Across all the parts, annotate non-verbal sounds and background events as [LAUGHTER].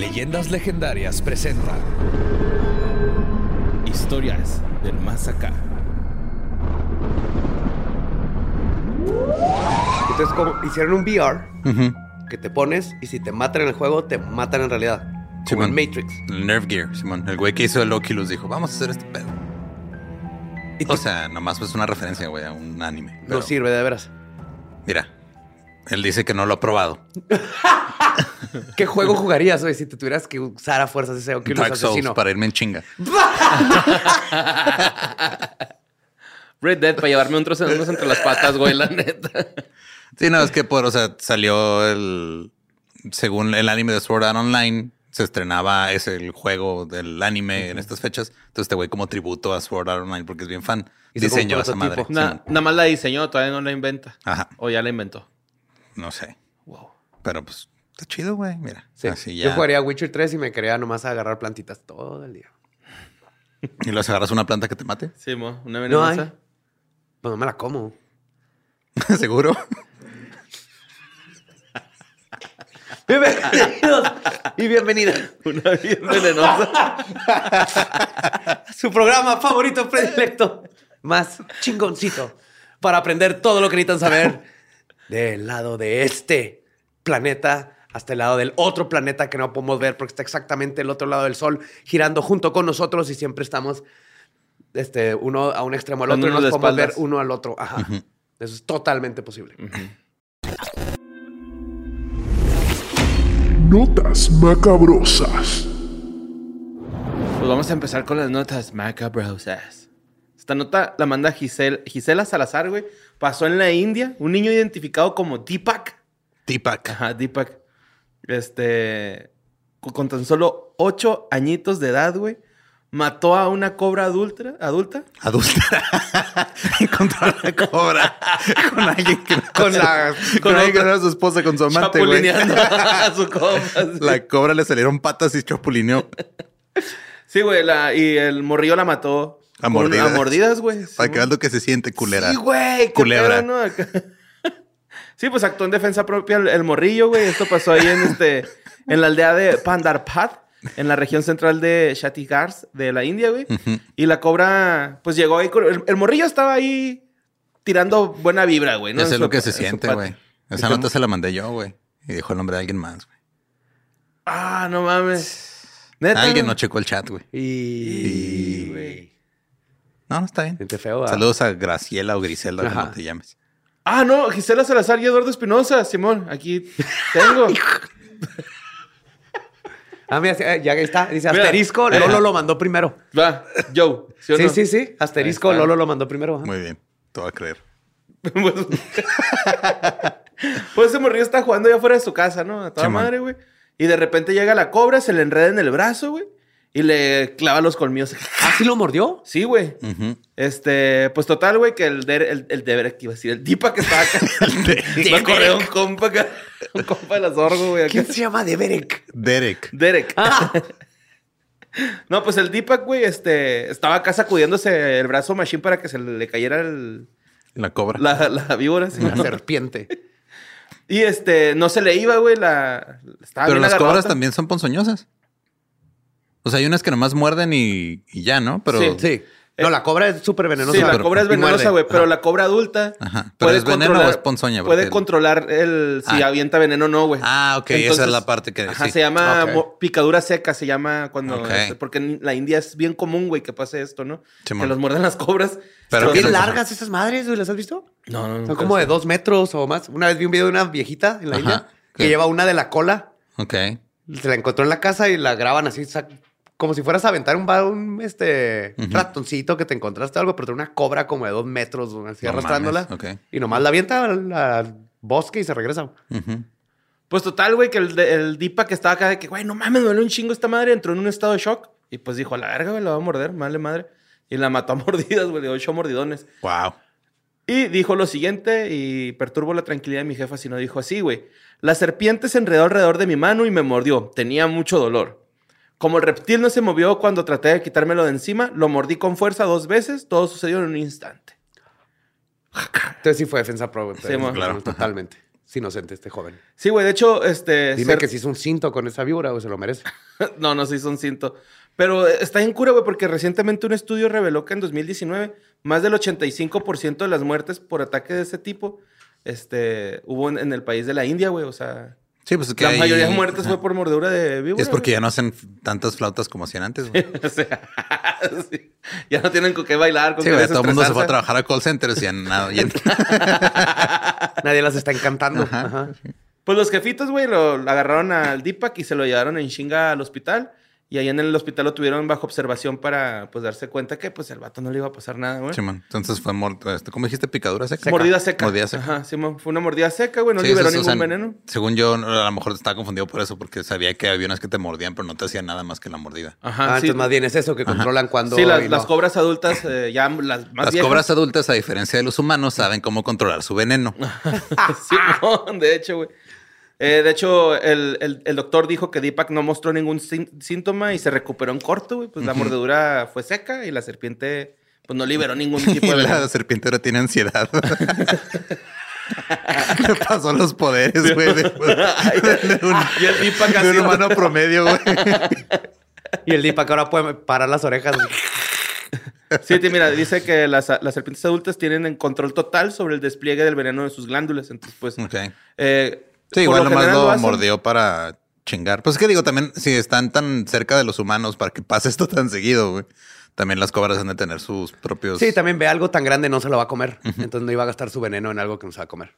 Leyendas Legendarias presenta Historias del más acá. Entonces, como hicieron un VR que te pones y si te matan en el juego, te matan en realidad. Como en Simón. Matrix. El Nerve Gear, Simón. El güey que hizo el Oculus dijo, vamos a hacer este pedo. Y tú- O sea, nomás pues una referencia, güey, a un anime. no Pero, sirve de veras. Mira, él dice que no lo ha probado. [LAUGHS] ¿Qué juego jugarías, güey, si te tuvieras que usar a fuerzas ese Oculus Dark Souls asesino? para irme en chinga. [LAUGHS] Red Dead para llevarme un trozo de unos entre las patas, güey, la neta. Sí, no, es que por, o sea, salió el. Según el anime de Sword Art Online, se estrenaba ese el juego del anime en estas fechas. Entonces, este güey, como tributo a Sword Art Online, porque es bien fan, diseñó esa madre. Na- nada más la diseñó, todavía no la inventa. Ajá. O ya la inventó. No sé. Wow. Pero pues, está chido, güey. Mira. Sí. Así ya. Yo jugaría Witcher 3 y me quería nomás agarrar plantitas todo el día. [LAUGHS] Y los agarras una planta que te mate. Sí, mo, una No hay. venenosa. Pues no me la como. [LAUGHS] Seguro. [LAUGHS] Bienvenidos y bienvenidas Una bien venenosa. su programa favorito predilecto, más chingoncito, para aprender todo lo que necesitan saber del lado de este planeta hasta el lado del otro planeta que no podemos ver porque está exactamente el otro lado del sol girando junto con nosotros y siempre estamos este, uno a un extremo al otro y nos de podemos ver uno al otro. Ajá. Eso es totalmente posible. Notas macabrosas. Pues vamos a empezar con las notas macabrosas. Esta nota la manda Gisel- Gisela Salazar, güey. Pasó en la India. Un niño identificado como Deepak. Tipac. Ajá, Deepak. Este. Con tan solo ocho añitos de edad, güey. Mató a una cobra adulta. adulta Adulta. [LAUGHS] Encontró a la cobra con alguien que no Con la- con, con alguien que no era su esposa, con su amante, güey. a [LAUGHS] su sí. La cobra le salieron patas y chapulineó. Sí, güey. la- y el morrillo la mató. A mordidas. A mordidas, güey. Para Sí, que veas lo que se siente, culera. Sí, güey. Culebra. pedo, ¿no? Sí, pues actuó en defensa propia el, el morrillo, güey. Esto pasó ahí en este, en la aldea de Pandarpad, en la región central de Chhattisgarh de la India, güey. Y la cobra, pues llegó ahí el, el morrillo estaba ahí tirando buena vibra, güey. ¿no? Ya sé lo que se siente, güey. Esa ¿Y nota se la mandé yo, güey. Y dijo el nombre de alguien más, güey. Ah, no mames. Neta. Alguien no checó el chat, güey. Y... güey. No, no está bien. Feo, ¿verdad? Saludos a Graciela o Griselda, Ajá. como te llames. Ah, no, Gisela Salazar y Eduardo Espinosa, Simón, aquí tengo. [LAUGHS] Ah, mira, eh, ya está. Dice Mira. asterisco, Eh. Lolo lo mandó primero. Va, Joe. ¿sí o Sí, no? sí, sí. Asterisco. Lolo lo mandó primero. ajá. Muy bien. Te voy a creer. [LAUGHS] Pues, pues ese morrillo está jugando allá afuera de su casa, ¿no? A toda Simón. madre, güey. Y de repente llega la cobra, se le enreda en el brazo, güey. Y le clava los colmillos. ¿Ah, sí lo mordió? Sí, güey. Este, pues total, güey, que el der, el, el Derek, iba a decir, el Dipa que estaba acá. [LAUGHS] [LAUGHS] Va a correr un compa acá. [LAUGHS] Un compa de las orgo, güey. ¿Quién se llama Deberek? Derek. Derek. Ah, No, pues el Deepak, güey, este, estaba acá sacudiéndose el brazo machine para que se le cayera el- La cobra. la, la víbora. ¿sí? la serpiente. Y este, no se le iba, güey, la... Estaba Pero bien las cobras también son ponzoñosas. O sea, hay unas que nomás muerden y, y ya, ¿no? Pero. Sí. Sí. No, la cobra es súper venenosa. Sí, la pero- cobra es venenosa, güey, pero Ajá. la cobra adulta Ajá. ¿Pero es veneno o es ponzoña? Puede Porque- controlar el si Ah. avienta veneno o no, güey. Ah, ok. esa es la parte que. Ajá, sí. se llama picadura seca, se llama cuando... Ok. este, porque en la India es bien común, güey, que pase esto, ¿no? Simón. Que los muerden las cobras. Pero Son ¿qué bien largas esas madres, güey. ¿Las has visto? No, no, Son como de dos metros o más. Una vez vi un video de una viejita en la Ajá. India ¿Qué? que lleva una de la cola. Ok. Se la encontró en la casa y la graban así, como si fueras a aventar un, un este, ratoncito que te encontraste algo, pero tiene una cobra como de dos metros, así No arrastrándola. Y nomás la avienta al, al bosque y se regresa. Pues total, güey, que el, de- el Dipa que estaba acá de que, güey, no mames, me duele un chingo esta madre, entró en un estado de shock. Y pues dijo, a la verga, güey, la va a morder, madre madre. Y la mató a [LAUGHS] mordidas, güey, dio ocho mordidones. Wow. Y dijo lo siguiente, y perturbo la tranquilidad de mi jefa si no dijo así, güey. La serpiente se enredó alrededor de mi mano y me mordió. Tenía mucho dolor. Como el reptil no se movió cuando traté de quitármelo de encima, lo mordí con fuerza dos veces. Todo sucedió en un instante. Entonces sí fue defensa pro, Sí, claro, totalmente. Es inocente este joven. Sí, güey. De hecho, este... Dime ser- que si hizo un cinto con esa víbora o se lo merece. [LAUGHS] no, no se hizo un cinto. Pero está en cura, güey, porque recientemente un estudio reveló que en 2019 más del 85% de las muertes por ataque de ese tipo este, hubo en, en el país de la India, güey. O sea, Sí, pues es que la mayoría de muertes fue por mordedura de víbora. Es porque güey. ya no hacen tantas flautas como hacían antes, güey. [LAUGHS] o sea, [LAUGHS] sí. ya no tienen con qué bailar, con Sí, güey, todo el mundo se fue a trabajar a call centers y ya nada. ya- [LAUGHS] Nadie las está encantando. Ajá. Pues los jefitos, güey, lo, lo agarraron al Deepak y se lo llevaron en chinga al hospital. Y ahí en el hospital lo tuvieron bajo observación para, pues, darse cuenta que, pues, el vato no le iba a pasar nada, güey. Simón. Entonces fue muerto. Este, ¿Cómo dijiste? ¿Picadura seca? Mordida seca. Mordida seca. Ajá, Simón. Fue una mordida seca, güey. No Sí, liberó eso es, o ningún sea, veneno. Según yo, a lo mejor estaba confundido por eso, porque sabía que había unas que te mordían, pero no te hacían nada más que la mordida. Ajá, Ah, sí. entonces más bien es eso que controlan cuando. Sí, las, cobras adultas, eh, ya las más Las viejas. cobras adultas, a diferencia de los humanos, saben cómo controlar su veneno. [LAUGHS] Simón, de hecho, güey. Eh, de hecho, el, el- el doctor dijo que Deepak no mostró ningún sín- síntoma y se recuperó en corto, güey. Pues la mordedura fue seca y la serpiente, pues no liberó ningún [LAUGHS] tipo de la serpiente ahora tiene ansiedad. [LAUGHS] Le pasó los poderes, güey, de, de un, Y el Deepak de un humano promedio, güey. [LAUGHS] Y el Deepak ahora puede parar las orejas. Sí, te- mira, dice que las, las serpientes adultas tienen en control total sobre el despliegue del veneno de sus glándulas. Entonces, pues. Ok. eh, Sí, igual nomás lo hacen- mordió para chingar. Pues es que digo, también, si están tan cerca de los humanos para que pase esto tan seguido, güey. También las cobras han de tener sus propios. Sí, también ve algo tan grande, no se lo va a comer. Entonces no iba a gastar su veneno en algo que no se va a comer.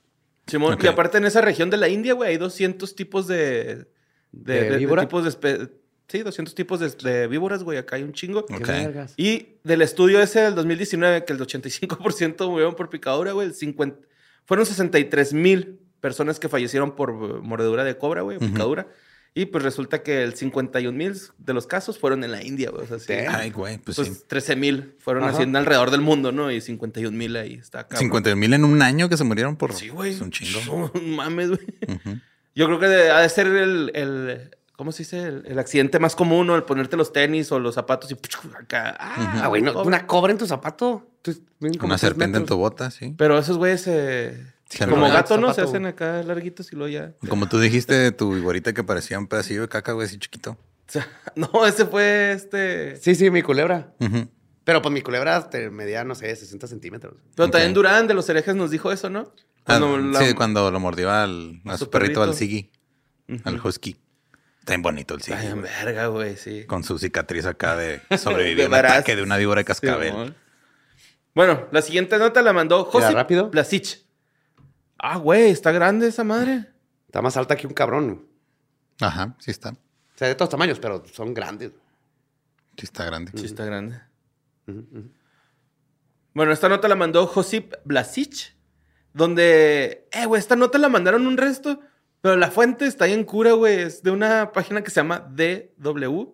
Simón, y aparte en esa región de la India, güey, hay 200 tipos de... De, ¿De de- de víbora? tipos de... espe- Sí, 200 tipos de, de víboras, güey. Acá hay un chingo. Qué Ok. vergas. Y del estudio ese del 2019, que el 85% murieron por picadura, güey, el 50... Fueron 63 mil personas que fallecieron por eh, mordedura de cobra, güey, picadura. Y pues resulta que el 51 mil de los casos fueron en la India, güey. O sea, sí. Ay, güey, pues, Pues sí. 13 mil fueron Ajá. haciendo alrededor del mundo, ¿no? Y 51 mil ahí está. cabrón. 50 mil en un año que se murieron por. Sí, güey. Es un chingo. [LAUGHS] No mames, güey. Ujú. Yo creo que ha de ser el, el- ¿cómo se dice? El, el accidente más común, ¿no? El ponerte los tenis o los zapatos y acá. Ah, Ah, güey, no, una cobra en tu zapato. Tú- Una serpiente en metros. tu bota, sí. Pero esos güeyes eh, Como gato, ¿no? Se hacen acá larguitos y luego ya. Como tú dijiste, tu iguarita que parecía un pedacillo de caca, güey, así chiquito. [LAUGHS] No, ese fue este. Sí, sí, mi culebra. Pero pues mi culebra te medía, no sé, 60 centímetros. Pero también Durán de los herejes nos dijo eso, ¿no? Ah, la- Sí, cuando lo mordió al, a, a su su perrito, al. Siggy, al Husky. Está bien bonito el Siggy. Ay, en güey. verga, güey, sí. Con su cicatriz acá de [LAUGHS] sobrevivir De a un ataque de una víbora de cascabel. Bueno, la siguiente nota la mandó ¿Era José rápido? Plasich. Ah, güey, está grande esa madre. Está más alta que un cabrón. O Ajá, sí está. sea, de todos tamaños, pero son grandes. Sí está grande. Sí, está grande. Bueno, esta nota la mandó Josip Blasic, donde, eh, güey, esta nota la mandaron un resto, pero la fuente está ahí en cura, güey. Es de una página que se llama DW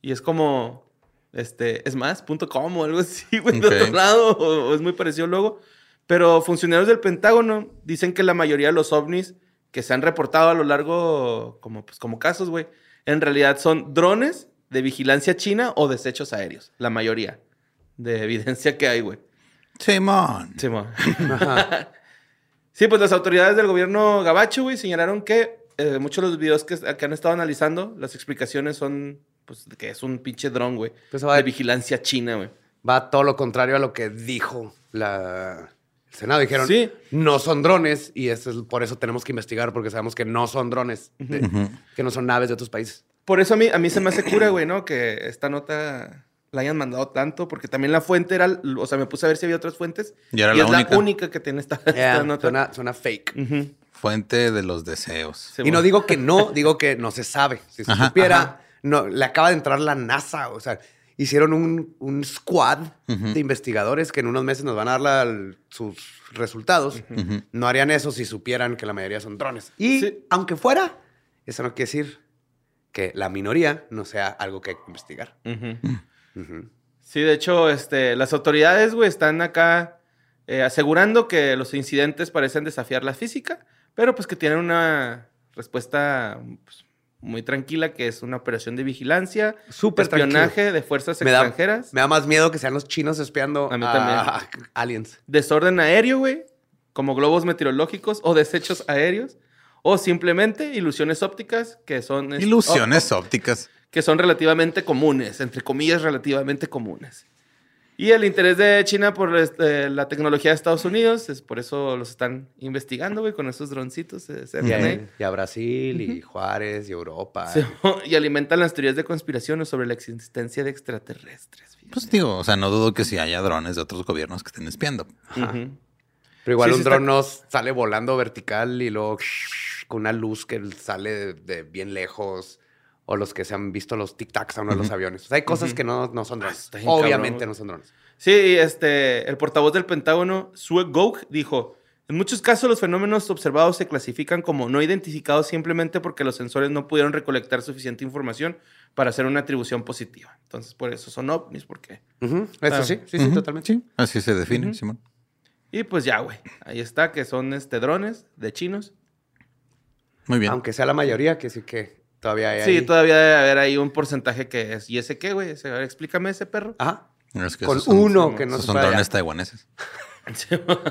y es como, este, es más, punto com o algo así, [LAUGHS] güey, de otro lado, o, o es muy parecido luego. Pero funcionarios del Pentágono dicen que la mayoría de los ovnis que se han reportado a lo largo, como, pues, como casos, güey, en realidad son drones de vigilancia china o desechos aéreos, la mayoría de evidencia que hay, güey. Simón. Ajá. [LAUGHS] Sí, pues las autoridades del gobierno gabacho, güey, señalaron que eh, muchos de los videos que, que han estado analizando, las explicaciones son, pues, de que es un pinche dron, güey. Pues de vigilancia china, güey. Va todo lo contrario a lo que dijo la... el Senado. Dijeron, Sí. no son drones y eso es, por eso tenemos que investigar porque sabemos que no son drones, de- que no son naves de otros países. Por eso a mí, a mí se me hace cura, güey, ¿no? Que esta nota la hayan mandado tanto, porque también la fuente era, o sea, me puse a ver si había otras fuentes. Y era y la es única. la única que tiene esta, nota. suena, suena fake. Fuente de los deseos. Sí, y no digo que no, digo que no se sabe. Si se Ajá, supiera, ajá. no, le acaba de entrar la NASA. O sea, hicieron un, un squad de investigadores que en unos meses nos van a dar la- sus resultados. No harían eso si supieran que la mayoría son drones. Y Sí. aunque fuera, eso no quiere decir que la minoría no sea algo que hay que investigar. Sí, de hecho, este, las autoridades, güey, están acá eh, asegurando que los incidentes parecen desafiar la física, pero pues que tienen una respuesta pues, muy tranquila, que es una operación de vigilancia, Súper espionaje de fuerzas Me da, extranjeras, me da más miedo que sean los chinos espiando A mí a [LAUGHS] aliens. desorden aéreo, güey, como globos meteorológicos o desechos aéreos, o simplemente ilusiones ópticas que son... es- Ilusiones ópticas. que son relativamente comunes, entre comillas, relativamente comunes. Y el interés de China por este, la tecnología de Estados Unidos, es por eso los están investigando, güey, con esos droncitos. eh, Y, a, ahí. y a Brasil, y Juárez, y Europa. Sí, [LAUGHS] y alimentan las teorías de conspiración sobre la existencia de extraterrestres. fíjate. Pues digo, o sea, no dudo que si haya drones de otros gobiernos que estén espiando. Ujú. Pero igual Sí, un dron está- no sale volando vertical y luego [LAUGHS] con una luz que sale de, de bien lejos. O los que se han visto los tic-tacs a uno de los aviones. O sea, hay cosas que no, no son drones. Obviamente cabrón. no son drones. Sí, este, el portavoz del Pentágono, Sue Gough, dijo, en muchos casos los fenómenos observados se clasifican como no identificados simplemente porque los sensores no pudieron recolectar suficiente información para hacer una atribución positiva. Entonces, por eso son ovnis, porque... Eso Ah. sí, sí, totalmente. Sí, así se define, Simón. Y pues ya, güey, ahí está, que son este, drones de chinos. Muy bien. Aunque sea la mayoría, que sí que todavía hay Sí, ahí. todavía debe haber ahí un porcentaje que es, ¿y ese qué, güey? Ese- a ver, explícame ese perro. Ajá. Es que Con son- uno que no esos se son drones taiwaneses. [LAUGHS]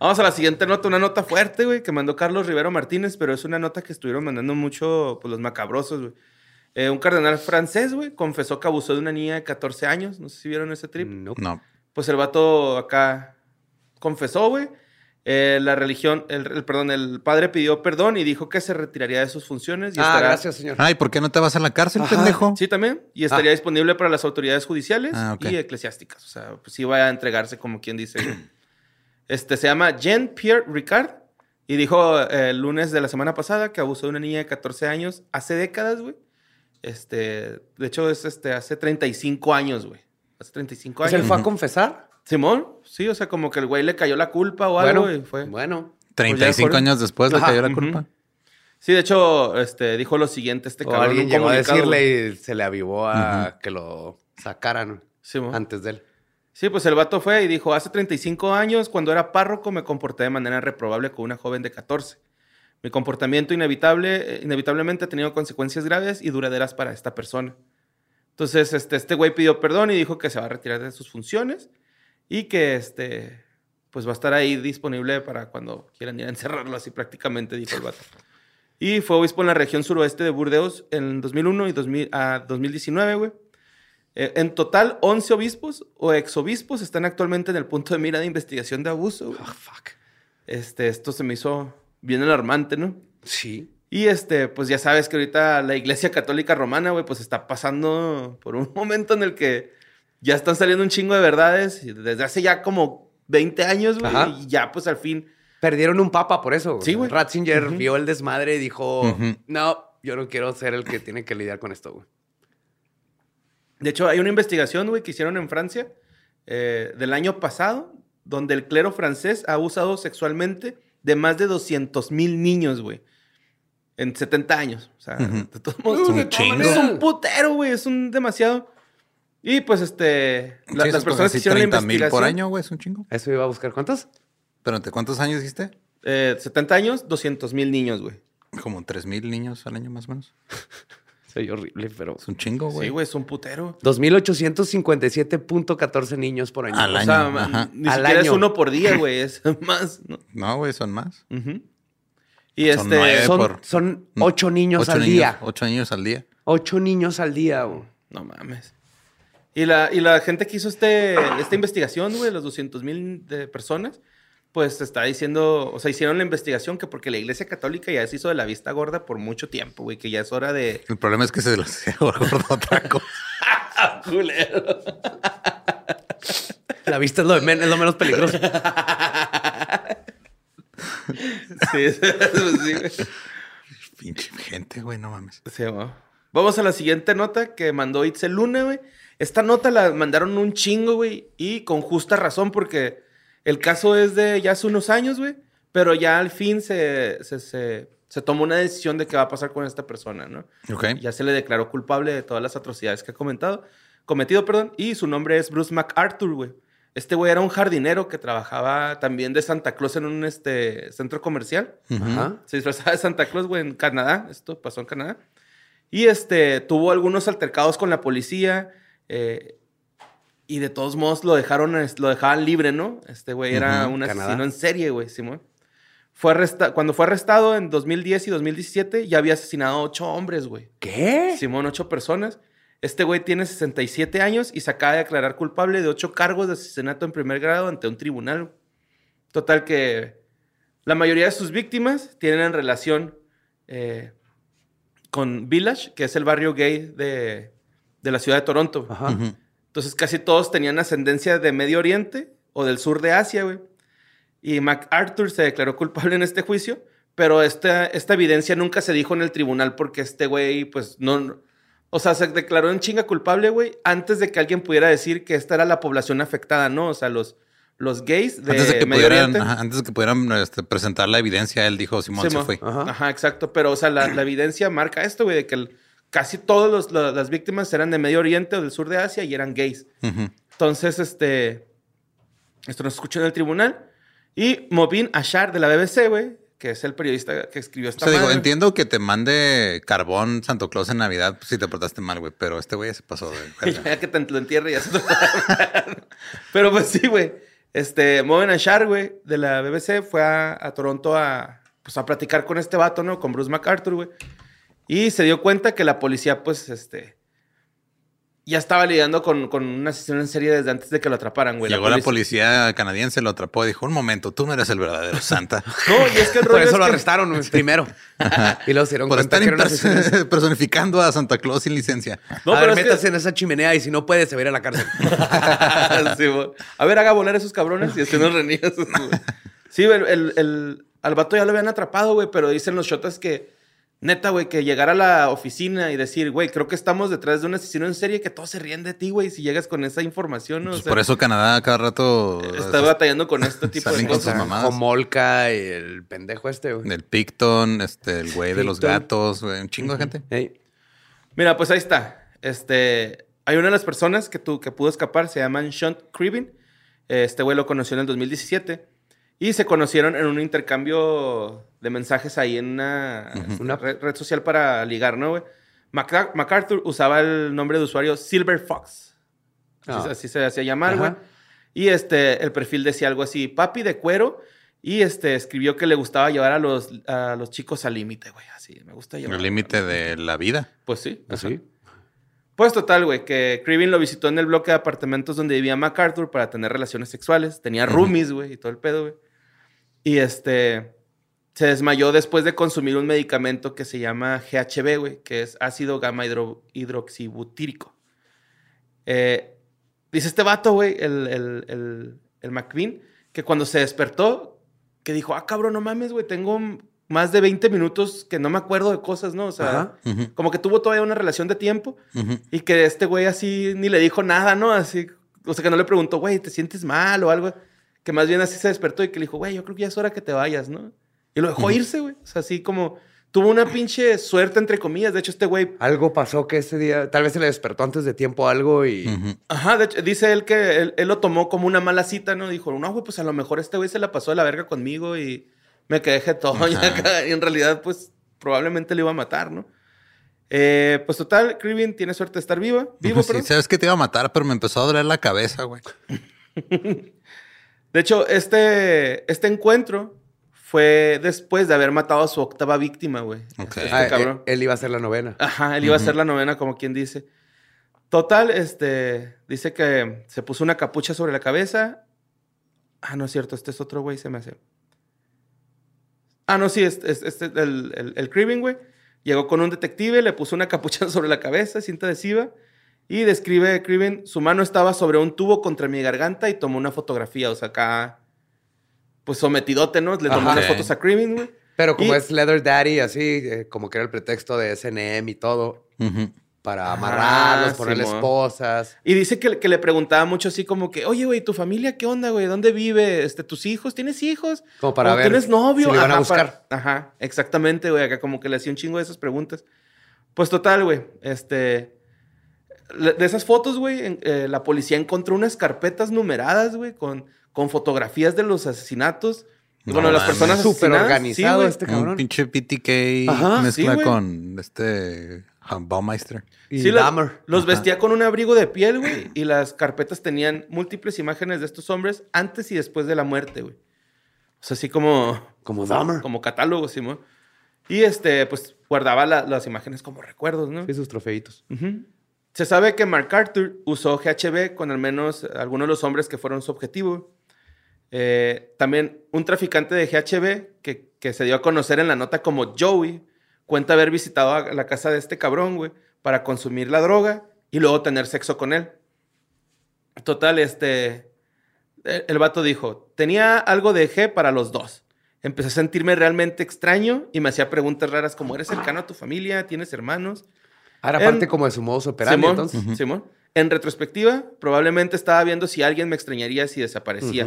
Vamos a la siguiente nota, una nota fuerte, güey, que mandó Carlos Rivero Martínez, pero es una nota que estuvieron mandando mucho pues, los macabrosos, güey. Eh, un cardenal francés, güey, confesó que abusó de una niña de 14 años. No sé si vieron ese trip. No. No. Pues el vato acá confesó, güey. Eh, la religión, el, el- perdón, el padre pidió perdón y dijo que se retiraría de sus funciones. Y Ah, estará- gracias, señor. Ay, ¿por qué no te vas a la cárcel, Ajá. pendejo? Sí, también. Y estaría disponible para las autoridades judiciales Ah, ok. y eclesiásticas. O sea, pues sí va a entregarse como quien dice. [CLEARS THROAT] este se llama Jean-Pierre Ricard y dijo eh, el lunes de la semana pasada que abusó de una niña de 14 años hace décadas, güey. Este, de hecho, es este, hace 35 años, güey. Hace 35 Pues años. él fue a confesar. Simón, sí, o sea, como que el güey le cayó la culpa o algo Bueno, y fue. bueno. 35 Pues años después le cayó la culpa. Sí, de hecho, este, dijo lo siguiente este O cabrón. en alguien llegó a decirle y se le avivó a que lo sacaran Simón. antes de él. Sí, pues el vato fue y dijo, hace 35 años, cuando era párroco, me comporté de manera reprobable con una joven de 14. Mi comportamiento inevitable, eh, inevitablemente ha tenido consecuencias graves y duraderas para esta persona. Entonces, este, este güey pidió perdón y dijo que se va a retirar de sus funciones y que, este, pues va a estar ahí disponible para cuando quieran ir a encerrarlo, así prácticamente, dijo el vato. Y fue obispo en la región suroeste de Burdeos en 2001 y 2000, a 2019, güey. Eh, en total, 11 obispos o exobispos están actualmente en el punto de mira de investigación de abuso. güey. Ah, fuck. Este, esto se me hizo bien alarmante, ¿no? Sí. Y este, pues ya sabes que ahorita la Iglesia Católica Romana, güey, pues está pasando por un [LAUGHS] momento en el que ya están saliendo un chingo de verdades desde hace ya como 20 años, güey, Ajá. y ya pues al fin Perdieron un papa por eso. Sí, güey. Ratzinger Ujú. vio el desmadre y dijo, Ujú. no, yo no quiero ser el que tiene que lidiar con esto, güey. De hecho, hay una investigación, güey, que hicieron en Francia eh, del año pasado, donde el clero francés ha abusado sexualmente de más de 200 mil niños, güey. En 70 años. O sea, Ujú. de todos modos, Es un chingo. Es un putero, güey. Es un demasiado. Y pues, este. la- Sí, las son personas que hicieron la 30 mil investigación. por año, güey, es un chingo. Eso iba a buscar. ¿Cuántos? Espérate, ¿cuántos años dijiste? eh, 70 años, 200 mil niños, güey. Como 3 mil niños al año más o menos. [LAUGHS] Soy horrible, pero... Es un chingo, güey. Sí, güey, es un putero. 2.857.14 niños por año. Al O año. sea, ma- ajá. ni Al siquiera es año. uno por día, güey. Es [LAUGHS] más. ¿no? No, güey, son más. Y Son este. nueve. Son, por- son ocho niños Ocho al niños, día. Ocho niños al día. Ocho niños al día, güey. No mames. Y la, y la gente que hizo este, esta investigación, güey, los 200 mil personas, pues está diciendo, o sea, hicieron la investigación que porque la iglesia católica ya se hizo de la vista gorda por mucho tiempo, güey, que ya es hora de... El problema es que se los hacía gordo otra cosa. [LAUGHS] La vista es lo, de es lo menos peligroso. Sí, sí, güey. Pinche gente, güey, no mames. Sí, güey. Vamos a la siguiente nota que mandó Itzel Luna, güey. Esta nota la mandaron un chingo, güey, y con justa razón porque el caso es de ya hace unos años, güey, pero ya al fin se, se, se, se tomó una decisión de qué va a pasar con esta persona, ¿no? Ok. Ya se le declaró culpable de todas las atrocidades que ha comentado, cometido, perdón, y su nombre es Bruce MacArthur, güey. Este güey era un jardinero que trabajaba también de Santa Claus en un este, centro comercial. Se disfrazaba de Santa Claus, güey, en Canadá. Esto pasó en Canadá. Y este, tuvo algunos altercados con la policía. Eh, Y de todos modos lo dejaron, lo dejaban libre, ¿no? Este güey era Ujú, un Canadá. asesino en serie, güey, Simón. Fue arresta cuando fue arrestado en 2010 y 2017, ya había asesinado ocho hombres, güey. ¿Qué? Simón, ocho personas. Este güey tiene 67 años y se acaba de declarar culpable de ocho cargos de asesinato en primer grado ante un tribunal. Total que la mayoría de sus víctimas tienen en relación eh, con Village, que es el barrio gay de, de la ciudad de Toronto. Ajá. Entonces casi todos tenían ascendencia de Medio Oriente o del sur de Asia, güey. Y MacArthur se declaró culpable en este juicio, pero esta, esta evidencia nunca se dijo en el tribunal porque este güey, pues no... O sea, se declaró en chinga culpable, güey, antes de que alguien pudiera decir que esta era la población afectada, ¿no? O sea, los, los gays de, Antes de que Medio pudieran, Oriente. ajá, antes de que pudieran este, presentar la evidencia, él dijo Simón se Simón. fue. Ajá. Ajá, exacto. Pero, o sea, la, la evidencia marca esto, güey, de que el- casi todas las víctimas eran de Medio Oriente o del sur de Asia y eran gays. Ujú. Entonces, este. Esto nos escuchó en el tribunal. Y Mobin Ashar de la BBC, güey, que es el periodista que escribió O esta sea, digo, madre. entiendo que te mande carbón Santo Claus en Navidad pues, si te portaste mal, güey, pero este güey ya se pasó de [LAUGHS] ya que te lo entierre, ya se te Pero pues sí, güey. Este, Mobin Ashar, güey, de la BBC, fue a, a Toronto a, pues, a platicar con este vato, ¿no? Con Bruce MacArthur, güey. Y se dio cuenta que la policía, pues, este. Ya estaba lidiando con, con una asesino en serie desde antes de que lo atraparan, güey. Llegó la policía canadiense, lo atrapó y dijo, un momento, tú no eres el verdadero Santa. [LAUGHS] No, y es que el Por rollo eso es lo que- arrestaron primero. y luego se dieron Por cuenta estar personificando [LAUGHS] a Santa Claus sin licencia. No, a pero ver, es que- métase en esa chimenea y si no puede, se va a ir a la cárcel. [LAUGHS] Sí, a ver, haga volar esos cabrones y reniegas. güey. Sí, güey, el, el- al vato ya lo habían atrapado, güey, pero dicen los shotas que, neta, güey, que llegar a la oficina y decir, güey, creo que estamos detrás de un asesino en serie que todos se ríen de ti, güey, si llegas con esa información, ¿no? O Pues sea, por eso Canadá cada rato está batallando con este [LAUGHS] tipo de con cosas. mamadas. Homolka y el pendejo este, güey. el Picton, este, el güey de los gatos, güey, un chingo de gente. Mira, pues ahí está. Este, hay una de las personas que, tu, que pudo escapar, se llaman Sean Cribin. Este güey lo conoció en el 2017. Y se conocieron en un intercambio de mensajes ahí en una, Una- red, red social para ligar, ¿no, güey? Maca- MacArthur usaba el nombre de usuario Silver Fox. Así, Ah. así se hacía llamar, güey. Y este, el perfil decía algo así, papi de cuero. Y este, escribió que le gustaba llevar a los, a los chicos al límite, güey. Así, me gusta llevar. El límite de la vida. Pues sí. ajá. ¿Así? Pues total, güey, que Cribin lo visitó en el bloque de apartamentos donde vivía MacArthur para tener relaciones sexuales. Tenía roomies, güey, y todo el pedo, güey. Y este se desmayó después de consumir un medicamento que se llama GHB, güey, que es ácido gamma hidro- hidroxibutírico. Eh, dice este vato, güey, el, el, el, el McQueen, que cuando se despertó, que dijo, ah, cabrón, no mames, güey, tengo más de 20 minutos que no me acuerdo de cosas, ¿no? O sea, Ajá. Como que tuvo todavía una relación de tiempo. Y que este güey así ni le dijo nada, ¿no? Así, o sea, que no le preguntó, güey, ¿te sientes mal o algo? Que más bien así se despertó y que le dijo, güey, yo creo que ya es hora que te vayas, ¿no? Y lo dejó irse, güey. O sea, así como tuvo una pinche suerte, entre comillas. De hecho, este güey, Algo pasó que ese día, tal vez se le despertó antes de tiempo algo y... Ajá, de hecho, dice él que él, él lo tomó como una mala cita, ¿no? Dijo, no, güey, pues a lo mejor este güey se la pasó de la verga conmigo y me quedé. [LAUGHS] Y, Ajá. acá, y en realidad, pues probablemente le iba a matar, ¿no? Eh, pues total, Krivin tiene suerte de estar viva. Vivo, [LAUGHS] Sí, sabes que te iba a matar, pero me empezó a doler la cabeza, güey. [LAUGHS] De hecho, este, este encuentro fue después de haber matado a su octava víctima, güey. Ok. Este Ah, cabrón. él, él iba a ser la novena. Ajá, él iba a ser la novena, como quien dice. Total, este, dice que se puso una capucha sobre la cabeza. Ah, no es cierto, este es otro güey, se me hace. Ah, no, sí, este es, este, el, el, el Cribbing, güey. Llegó con un detective, le puso una capucha [LAUGHS] sobre la cabeza, cinta adhesiva, y describe Cribbing, su mano estaba sobre un tubo contra mi garganta y tomó una fotografía, o sea, acá, pues sometidote, ¿no? Le tomó Ajá. unas fotos a Cribbing, güey. Pero como Y- es Leather Daddy, así, eh, como que era el pretexto de SNM y todo, para Ah, amarrarlos, ponerle Simón. esposas. Y dice que, que le preguntaba mucho así como que, oye, güey, ¿tu familia qué onda, güey? ¿Dónde vive? Este, ¿Tus hijos? ¿Tienes hijos? Como para ¿O ver ¿Tienes novio? si le a buscar. para- Ajá, exactamente, güey. Acá como que le hacía un chingo de esas preguntas. Pues total, güey. Este... De esas fotos, güey, en- eh, la policía encontró unas carpetas numeradas, güey, con, con fotografías de los asesinatos. No bueno, de las personas Súper organizado güey. este Un cabrón. pinche PTK Ajá, mezcla sí, con este Ah, Baumeister. Y Sí, Dahmer. los vestía con un abrigo de piel, güey. Y las carpetas tenían múltiples imágenes de estos hombres antes y después de la muerte, güey. O sea, así como, Como Dahmer. como catálogo, Simón. Y este, pues guardaba la- las imágenes como recuerdos, ¿no? Sí, sus trofeitos. Ujú. Se sabe que MacArthur usó GHB con al menos algunos de los hombres que fueron su objetivo. Eh, también un traficante de GHB que, se dio a conocer en la nota como Joey cuenta haber visitado la casa de este cabrón, güey, para consumir la droga y luego tener sexo con él. Total, este. El, el vato dijo: Tenía algo de G para los dos. Empecé a sentirme realmente extraño y me hacía preguntas raras como: ¿Eres cercano a tu familia? ¿Tienes hermanos? Ah, Era En- parte como de su modus operandi, Simón, entonces. Simón. En retrospectiva, probablemente estaba viendo si alguien me extrañaría si desaparecía.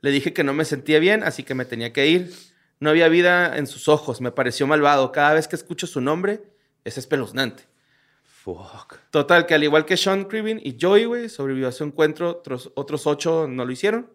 Le dije que no me sentía bien, así que me tenía que ir. No había vida en sus ojos, me pareció malvado. Cada vez que escucho su nombre, es espeluznante. Fuck. Total, que al igual que Sean Cribin y Joey, güey, sobrevivió a su encuentro, otros, otros ocho no lo hicieron.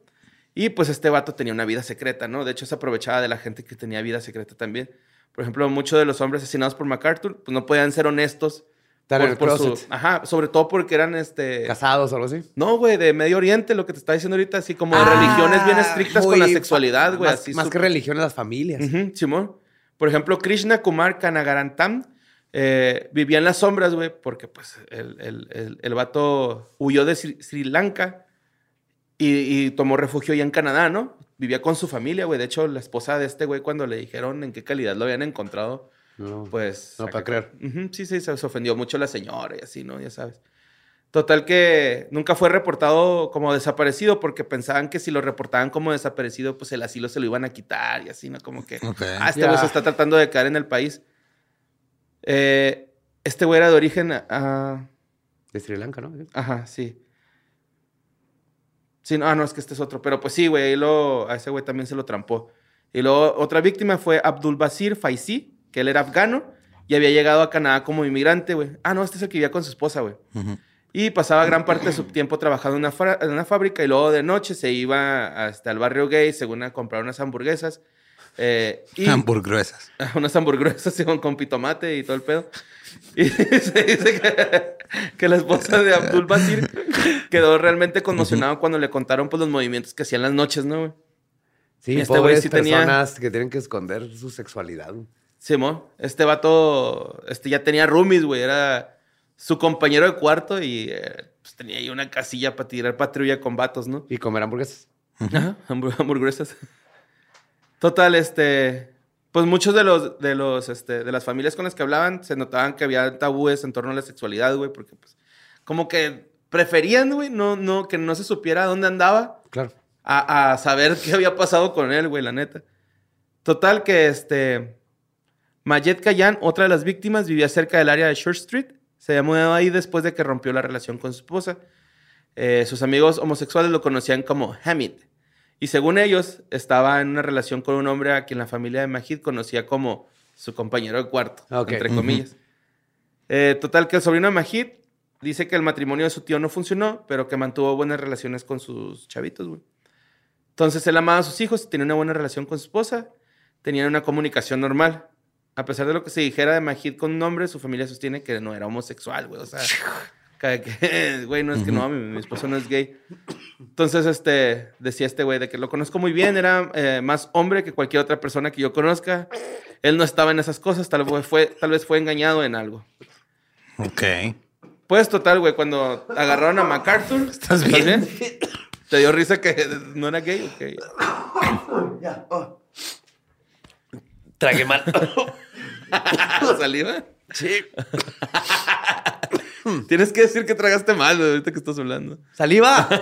Y pues este vato tenía una vida secreta, ¿no? De hecho, se aprovechaba de la gente que tenía vida secreta también. Por ejemplo, muchos de los hombres asesinados por MacArthur, pues no podían ser honestos. En el por su- ajá, sobre todo porque eran este. Casados o algo así. No, güey, de Medio Oriente, lo que te está diciendo ahorita, así como de Ah, religiones bien estrictas con la sexualidad, güey. Más, así más que religiones, las familias. Ujú, Simón. Por ejemplo, Krishna Kumar Kanagarantam eh, vivía en las sombras, güey, porque pues el, el, el, el vato huyó de Sri, Sri Lanka y, y tomó refugio allá en Canadá, ¿no? Vivía con su familia, güey. De hecho, la esposa de este güey, cuando le dijeron en qué calidad lo habían encontrado, No. pues... No, para creer. Ujú, sí, sí, se, ofendió mucho la señora y así, ¿no? Ya sabes. Total que nunca fue reportado como desaparecido porque pensaban que si lo reportaban como desaparecido, pues el asilo se lo iban a quitar y así, ¿no? Como que, Ok. ah, este Ya. güey se está tratando de caer en el país. Eh, este güey era de origen, ah, De Sri Lanka, ¿no? ajá, sí. Sí, no, ah, no, es que este es otro. Pero pues sí, güey, a ese güey también se lo trampó. Y luego otra víctima fue Abdul Basir Faisi, que él era afgano y había llegado a Canadá como inmigrante, güey. Ah, no, este es el que vivía con su esposa, güey. Ujú. Y pasaba gran parte de su tiempo trabajando en una, en una fábrica y luego de noche se iba hasta el barrio gay, según a comprar unas hamburguesas. eh, y [LAUGHS] Hamburguesas. [LAUGHS] unas hamburguesas [LAUGHS] con, con pitomate y todo el pedo. Y se dice que, que la esposa de Abdul Basir [LAUGHS] quedó realmente conmocionada cuando le contaron pues, los movimientos que hacían las noches, ¿no, güey? Sí, Este güey sí tenía- personas que tienen que esconder su sexualidad. güey. Simón, este vato este, ya tenía roomies, güey. Era su compañero de cuarto y eh, pues, tenía ahí una casilla para tirar patrulla con vatos, ¿no? Y comer hamburguesas. Ajá, hambur- hamburguesas. Total, este. Pues muchos de los, de los, este, de las familias con las que hablaban se notaban que había tabúes en torno a la sexualidad, güey, porque pues, como que preferían, güey, no, no, que no se supiera dónde andaba Claro. a, a saber qué había pasado con él, güey, la neta. Total que este Mayet Kayan, otra de las víctimas, vivía cerca del área de Short Street. Se había mudado ahí después de que rompió la relación con su esposa. Eh, sus amigos homosexuales lo conocían como Hamid. Y según ellos, estaba en una relación con un hombre a quien la familia de Majid conocía como su compañero de cuarto, entre comillas. Eh, total que el sobrino de Majid dice que el matrimonio de su tío no funcionó, pero que mantuvo buenas relaciones con sus chavitos, güey. Entonces él amaba a sus hijos, tenía una buena relación con su esposa, tenían una comunicación normal. A pesar de lo que se dijera de Majid con un hombre, su familia sostiene que no era homosexual, güey. O sea, [LAUGHS] que, que, [LAUGHS] güey, no es que no, mi, mi esposo no es gay. Entonces, este, decía este güey de que lo conozco muy bien, era eh, más hombre que cualquier otra persona que yo conozca. Él no estaba en esas cosas, tal vez fue, tal vez fue engañado en algo. Ok. Pues total, güey, cuando agarraron a MacArthur. ¿Estás bien? ¿Te dio risa que no era gay? Ok. [COUGHS] Tragué mal. [LAUGHS] ¿Saliva? sí. [LAUGHS] Tienes que decir que tragaste mal, ahorita que estás hablando. ¡Saliva! [LAUGHS]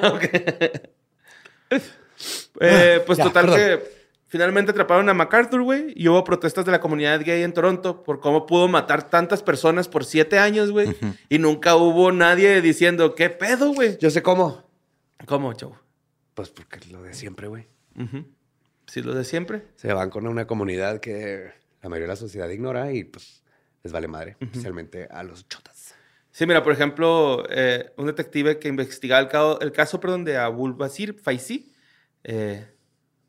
Eh, pues Ya, total perdón. que finalmente atraparon a MacArthur, güey, y hubo protestas de la comunidad gay en Toronto por cómo pudo matar tantas personas por siete años, güey, y nunca hubo nadie diciendo, ¿qué pedo, güey? Yo sé cómo. ¿Cómo, chavo? Pues porque lo de siempre, güey. Sí, lo de siempre. Se van con una comunidad que la mayoría de la sociedad ignora y pues les vale madre, especialmente a los chotas. Sí, mira, por ejemplo, eh, un detective que investigaba el, caso, el caso perdón, de Abul Basir Faisi, eh,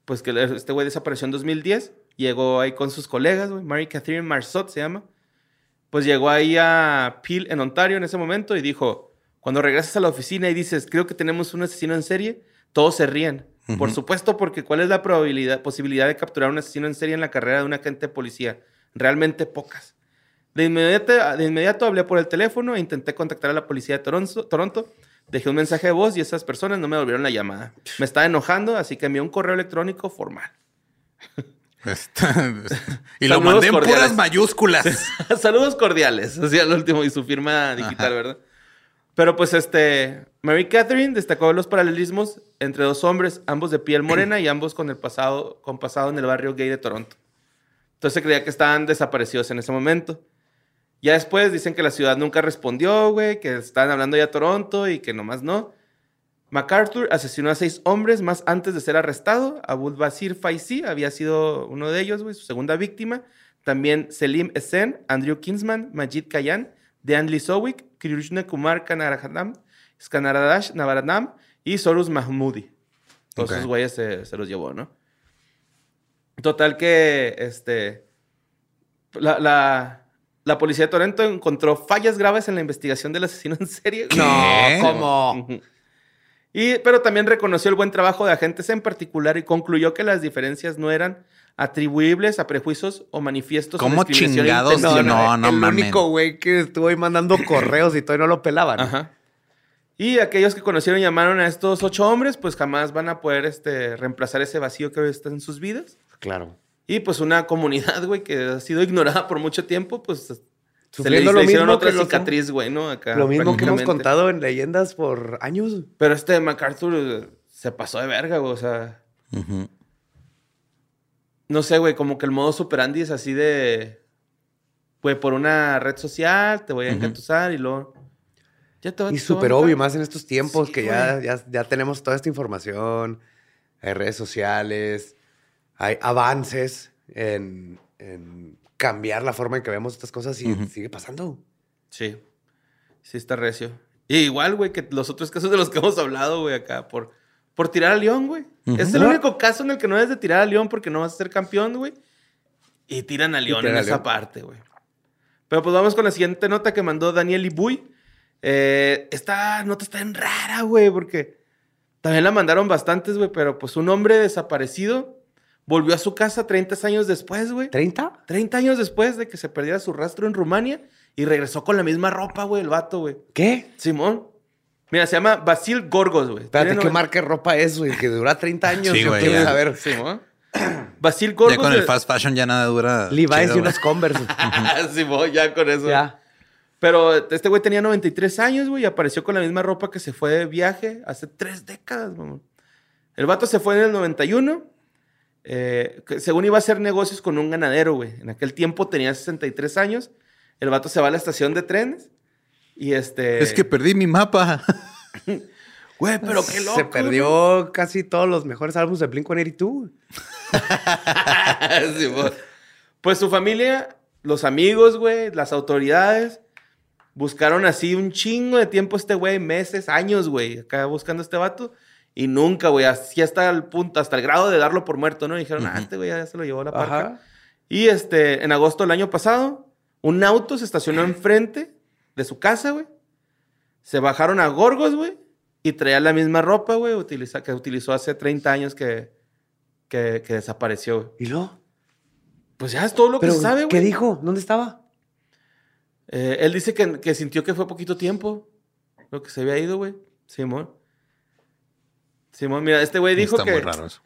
pues que este güey desapareció en 2010, llegó ahí con sus colegas, güey, Mary Catherine Marceau se llama, pues llegó ahí a Peel en Ontario en ese momento y dijo, cuando regresas a la oficina y dices, creo que tenemos un asesino en serie, todos se ríen. Por supuesto, porque ¿cuál es la probabilidad, posibilidad de capturar un asesino en serie en la carrera de un agente de policía? Realmente pocas. De inmediato, de inmediato hablé por el teléfono e intenté contactar a la policía de Toronto, Toronto. Dejé un mensaje de voz y esas personas no me volvieron la llamada. Me estaba enojando, así que envié un correo electrónico formal. [LAUGHS] Está- y lo mandé en cordiales. puras mayúsculas. [LAUGHS] Saludos cordiales, así al último y su firma digital, ¿verdad? Pero pues este, Mary Catherine destacó los paralelismos entre dos hombres, ambos de piel morena y ambos con el pasado, con pasado en el barrio gay de Toronto. Entonces creía que estaban desaparecidos en ese momento. Ya después dicen que la ciudad nunca respondió, güey, que estaban hablando ya a Toronto y que nomás no. MacArthur asesinó a seis hombres más antes de ser arrestado. Abul Basir Faisi había sido uno de ellos, güey, su segunda víctima. También Selim Esen, Andrew Kinsman, Majid Kayan, Dean Lisowick, Krishna Kumar Kanarajanam, Skanaradash Navaranam y Sorus Mahmoudi. Todos esos güeyes se, se los llevó, ¿no? Total que, este, la, la, la policía de Toronto encontró fallas graves en la investigación del asesino en serie. No, ¿cómo? Y, pero también reconoció el buen trabajo de agentes en particular y concluyó que las diferencias no eran atribuibles a prejuicios o manifiestos. ¿Cómo chingados? intencional. No, no el mamen. único güey que estuvo ahí mandando [LAUGHS] correos y todavía no lo pelaban. Ajá. Y aquellos que conocieron y llamaron a estos ocho hombres, pues jamás van a poder este, reemplazar ese vacío que hoy está en sus vidas. Claro. Y pues una comunidad, güey, que ha sido ignorada por mucho tiempo, pues se le, Sufriendo lo le hicieron mismo otra que cicatriz, güey, ¿no? Acá, Lo mismo que hemos contado en leyendas por años. Pero este MacArthur se pasó de verga, güey, o sea... No sé, güey, como que el modo superandi es así de... Güey, por una red social te voy a Ujú. engatusar y luego... Ya te va- Y súper obvio, más en estos tiempos Sí, que ya, ya, ya tenemos toda esta información. Hay redes sociales, hay avances en, en cambiar la forma en que vemos estas cosas y Ujú. sigue pasando. Sí. Sí está recio. Y igual, güey, que los otros casos de los que hemos hablado, güey, acá, por, por tirar al León, güey. Ujú. Es el único caso en el que no es de tirar al León porque no vas a ser campeón, güey. Y tiran al León en esa León. parte, güey. Pero pues vamos con la siguiente nota que mandó Daniel Ibuy. Eh, esta nota está en rara, güey, porque también la mandaron bastantes, güey, pero pues un hombre desaparecido volvió a su casa 30 años después, güey. ¿30? 30 años después de que se perdiera su rastro en Rumania y regresó con la misma ropa, güey, el vato, güey. ¿Qué? Simón. Mira, se llama Basil Gorgos, güey. Espérate, ¿qué marca de ropa es, güey? Que dura 30 [LAUGHS] años. Sí, güey, ya. saber. Simón. [CLEARS THROAT] Basil Gorgos. Ya con el fast fashion ya nada dura. Levi's chido, y unas Converse. [LAUGHS] [LAUGHS] Simón, ya con eso. ya. Pero este güey tenía 93 años, güey, y apareció con la misma ropa que se fue de viaje hace tres décadas, mamón. El vato se fue en el 91. Eh, según iba a hacer negocios con un ganadero, güey. En aquel tiempo tenía 63 años. El vato se va a la estación de trenes. Y este. Es que perdí mi mapa. [LAUGHS] Güey, pero qué loco. Se perdió casi todos los mejores álbumes de Blink-182. [LAUGHS] Simón. Pues su familia, los amigos, güey, las autoridades, buscaron así un chingo de tiempo a este güey, meses, años, güey, acá buscando a este vato. Y nunca, güey, así hasta el punto, hasta el grado de darlo por muerto, ¿no? Y dijeron, ah, este güey ya se lo llevó la parca. Ajá. Y este, en agosto del año pasado, un auto se estacionó enfrente de su casa, güey. Se bajaron a Gorgos, güey, y traía la misma ropa, güey, utiliza- que utilizó hace 30 años que, que, que desapareció, güey. ¿Y luego? Pues ya es todo lo que ¿Pero se sabe, qué güey. dijo? ¿Dónde estaba? Eh, él dice que, que sintió que fue poquito tiempo lo que se había ido, güey. Simón. Simón, mira, este güey dijo Está que... muy raro eso.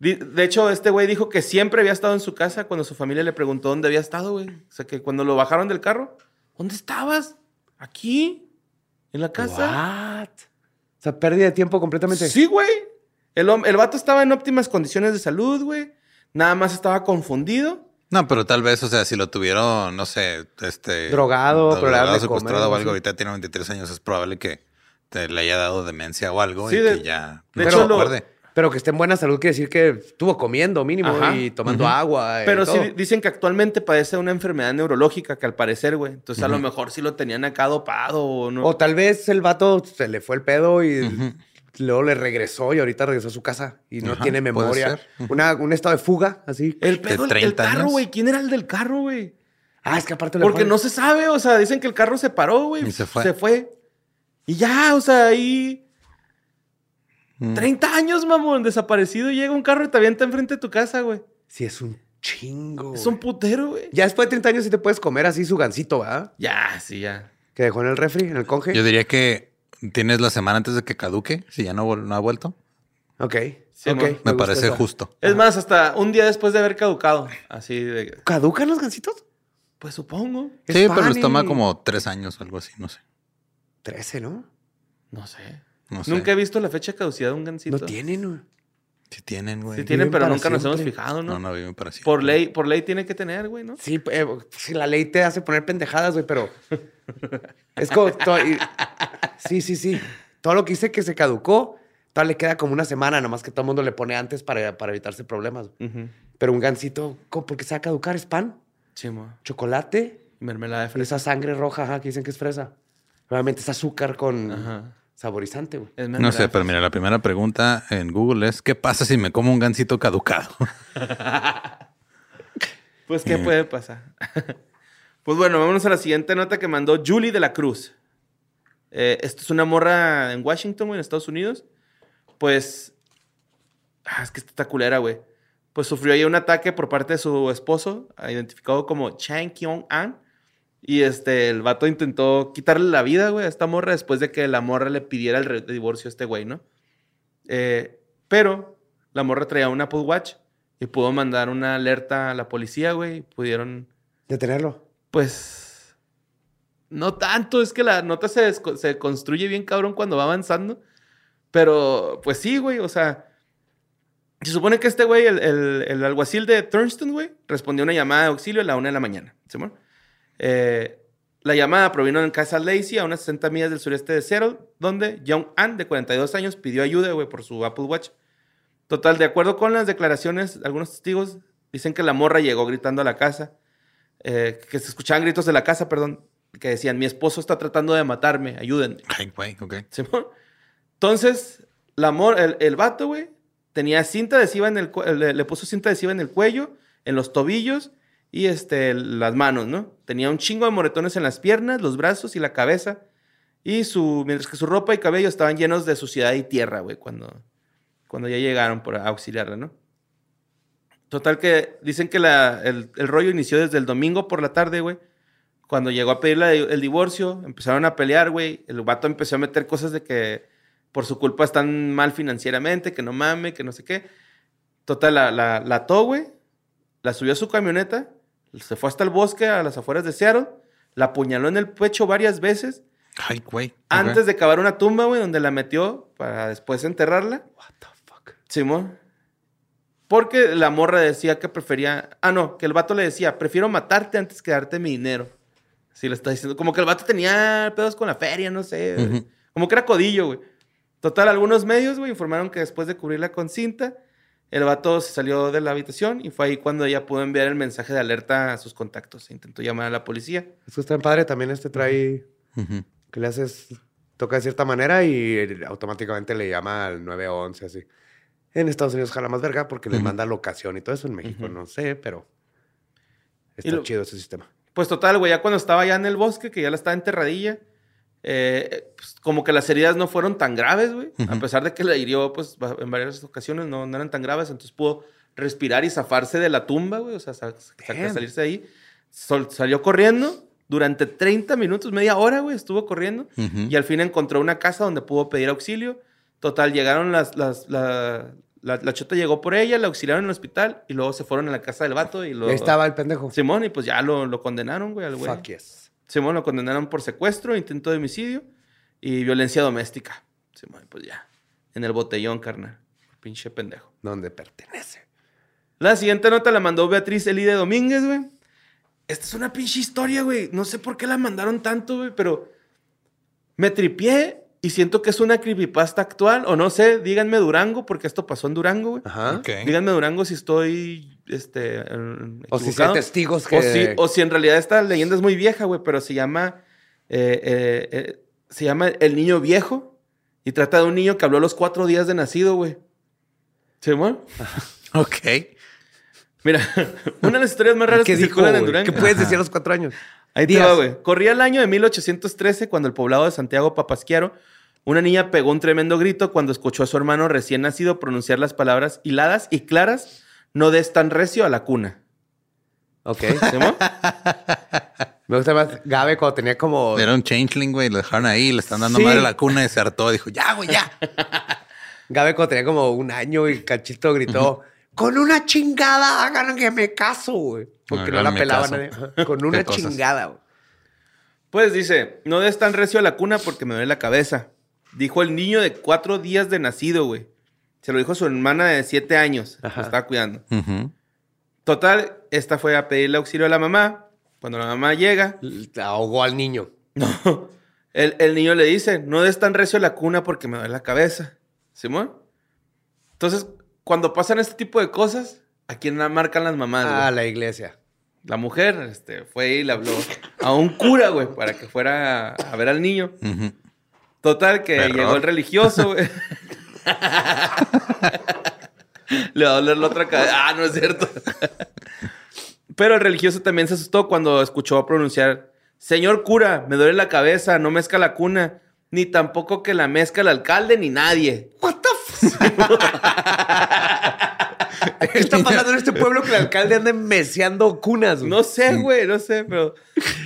De hecho, este güey dijo que siempre había estado en su casa cuando su familia le preguntó dónde había estado, güey. O sea, que cuando lo bajaron del carro, ¿dónde estabas? ¿Aquí? ¿En la casa? What? O sea, pérdida de tiempo completamente. Sí, güey. El, el vato estaba en óptimas condiciones de salud, güey. Nada más estaba confundido. No, pero tal vez, o sea, si lo tuvieron, no sé, este... Drogado, de secuestrado comer, o algo, ahorita tiene 23 años, es probable que te le haya dado demencia o algo Sí, y de- que ya... de no hecho, se lo- acuerde. Pero que esté en buena salud quiere decir que estuvo comiendo mínimo Ajá. y tomando agua. y Pero sí dicen que actualmente padece una enfermedad neurológica que al parecer, güey. Entonces a lo mejor sí lo tenían acá dopado o no. O tal vez el vato se le fue el pedo y luego le regresó y ahorita regresó a su casa y no tiene puede memoria. ser. Ujú. Una, un estado de fuga, así. el pedo de del 30 carro, güey. ¿Quién era el del carro, güey? Ah, es que aparte le Porque no se sabe, o sea, dicen que el carro se paró, güey. Y se fue. Se fue. Y ya, o sea, ahí... Mm. 30 años, mamón, desaparecido. y Llega un carro y te avienta enfrente de tu casa, güey. Sí, es un chingo. Es güey. un putero, güey. Ya después de 30 años sí te puedes comer así su gancito, ¿verdad? Ya, sí, ya. Que dejó en el refri, en el conge. Yo diría que tienes la semana antes de que caduque, si ya no, ha vuelto. Ok. Sí, ok, mo. Me, parece esa. justo. Es más, hasta un día después de haber caducado. Así de... ¿Caducan los gancitos? Pues supongo. Es Sí, pero les toma como tres años o algo así, no sé. 13, ¿no? No sé. No sé. Nunca he visto la fecha de caducidad de un gancito. No tienen, güey. Si tienen, güey. Sí tienen, Viven pero nunca nos hemos fijado, ¿no? No, no viven para siempre. Por ley, por ley tiene que tener, güey, ¿no? Sí, eh, sí, la ley te hace poner pendejadas, güey, pero es como... to- y- Sí, sí, sí. Todo lo que hice que se caducó, todavía le queda como una semana, nomás que todo el mundo le pone antes para, para evitarse problemas. Pero un gancito, ¿cómo? ¿por qué se va a caducar? ¿Es pan? Sí, mo. ¿Chocolate? Mermelada de fresa. Esa sangre roja, ajá, que dicen que es fresa. Realmente es azúcar con Ajá. saborizante, güey. No sé, pero mira, la primera pregunta en Google es: ¿qué pasa si me como un gansito caducado? [LAUGHS] Pues, ¿qué puede pasar? [LAUGHS] pues bueno, vámonos a la siguiente nota que mandó Julie de la Cruz. Eh, esto es una morra en Washington, güey, en Estados Unidos. Pues. Ah, es que esta está culera, güey. Pues sufrió ahí un ataque por parte de su esposo, identificado como Chang Kyung-an. Y este, el vato intentó quitarle la vida, güey, a esta morra después de que la morra le pidiera el divorcio a este güey, ¿no? Eh, pero la morra traía un Apple Watch y pudo mandar una alerta a la policía, güey. y Pudieron, Detenerlo. pues, no tanto, es que la nota se, se construye bien cabrón cuando va avanzando. Pero, pues sí, güey, o sea, se supone que este güey, el, el- el alguacil de Thurston, güey, respondió a una llamada de auxilio a la una de la mañana. ¿Simón? Eh, la llamada provino en casa Lacey, a unas 60 millas del sureste de Seattle, donde Young Ann, de 42 años, pidió ayuda, güey, por su Apple Watch. Total, de acuerdo con las declaraciones de algunos testigos, dicen que la morra llegó gritando a la casa, eh, que se escuchaban gritos de la casa, perdón, que decían, mi esposo está tratando de matarme, ayúdenme. Ay, güey, ok. Entonces, la mor el, el vato, güey, tenía cinta adhesiva en el le, le puso cinta adhesiva en el cuello, en los tobillos y este, las manos, ¿no? Tenía un chingo de moretones en las piernas, los brazos y la cabeza. Y su, mientras que su ropa y cabello estaban llenos de suciedad y tierra, güey, cuando, cuando ya llegaron por auxiliarla, ¿no? Total que dicen que la- el, el rollo inició desde el domingo por la tarde, güey. Cuando llegó a pedirle el divorcio, empezaron a pelear, güey. El vato empezó a meter cosas de que por su culpa están mal financieramente, que no mame, que no sé qué. Total, la, la, la ató, güey. La subió a su camioneta. Se fue hasta el bosque, a las afueras de Seattle. La apuñaló en el pecho varias veces. Ay, güey. Antes de cavar una tumba, güey, donde la metió para después enterrarla. What the fuck. Simón. Porque la morra decía que prefería. Ah, no, que el vato le decía, prefiero matarte antes que darte mi dinero. Así le está diciendo. Como que el vato tenía pedos con la feria, no sé. Como que era codillo, güey. Total, algunos medios, güey, informaron que después de cubrirla con cinta, el vato se salió de la habitación y fue ahí cuando ella pudo enviar el mensaje de alerta a sus contactos. Intentó llamar a la policía. Esto está en padre. También este trae que le haces, toca de cierta manera y automáticamente le llama al 911, así. En Estados Unidos jala más verga porque les Ujú. manda locación y todo eso. En México no sé, pero está lo- chido ese sistema. Pues total, güey, ya cuando estaba ya en el bosque, que ya la estaba enterradilla, eh, pues, como que las heridas no fueron tan graves, güey. A Ujú. pesar de que la hirió, pues, en varias ocasiones no, no eran tan graves, entonces pudo respirar y zafarse de la tumba, güey, o sea, sa- sa- Damn. salirse de ahí. Sol- salió corriendo durante 30 minutos, media hora, güey, estuvo corriendo. Ujú. Y al fin encontró una casa donde pudo pedir auxilio. Total, llegaron las... las la, la, la chota llegó por ella, la auxiliaron en el hospital y luego se fueron a la casa del vato y lo... Ahí estaba el pendejo. Simón, y pues ya lo, lo condenaron, güey, al güey. Fuck yes. Simón lo condenaron por secuestro, intento de homicidio y violencia doméstica. Simón, pues ya. En el botellón, carnal. Pinche pendejo. Donde pertenece. La siguiente nota la mandó Beatriz Elide Domínguez, güey. Esta es una pinche historia, güey. No sé por qué la mandaron tanto, güey, pero me tripié y siento que es una creepypasta actual. O no sé, díganme Durango, porque esto pasó en Durango, güey. Ajá. Díganme Durango si estoy, este, O si hay testigos que... O si, o si en realidad esta leyenda es muy vieja, güey, pero se llama. eh, eh, eh, se llama El Niño Viejo. Y trata de un niño que habló a los cuatro días de nacido, güey. ¿Simón? [LAUGHS] Ok. Mira, [LAUGHS] una de las historias más raras ¿Qué que dijo? circulan en? Durango. ¿Qué puedes decir a los cuatro años? Ahí te va, güey. Corría el año de 1813 cuando el poblado de Santiago Papasquiaro, una niña pegó un tremendo grito cuando escuchó a su hermano recién nacido pronunciar las palabras hiladas y claras, no des tan recio a la cuna. Ok. ¿Simón? Me gusta más Gabe cuando tenía como... Era un changeling, güey. Lo dejaron ahí, le están dando Sí. madre a la cuna y se hartó. Dijo, ya, güey, ya. [LAUGHS] Gabe cuando tenía como un año y Cachito gritó... Con una chingada, hagan que me caso, güey. Porque no la Háganme pelaba caso. nadie. Con [LAUGHS] una chingada, güey. Pues dice, no des tan recio a la cuna porque me duele la cabeza. Dijo el niño de cuatro días de nacido, güey. Se lo dijo su hermana de siete años. Ajá. Lo estaba cuidando. Total, esta fue a pedirle auxilio a la mamá. Cuando la mamá llega, Ahogó al niño. [LAUGHS] No. El, el niño le dice, no des tan recio la cuna porque me duele la cabeza. ¿Simón? Entonces, cuando pasan este tipo de cosas, ¿a quién la marcan las mamás? güey? Ah, la iglesia. La mujer este, fue y le habló a un cura, güey, para que fuera a ver al niño. Total, que Error. llegó el religioso, güey. [LAUGHS] Le va a doler la otra cabeza. Ah, no es cierto. Pero el religioso también se asustó cuando escuchó pronunciar: Señor cura, me duele la cabeza, no mezca la cuna, ni tampoco que la mezca el alcalde ni nadie. What the [LAUGHS] [LAUGHS] ¿Qué está pasando en este pueblo que el alcalde anda meciando cunas? güey? No sé, güey, no sé, pero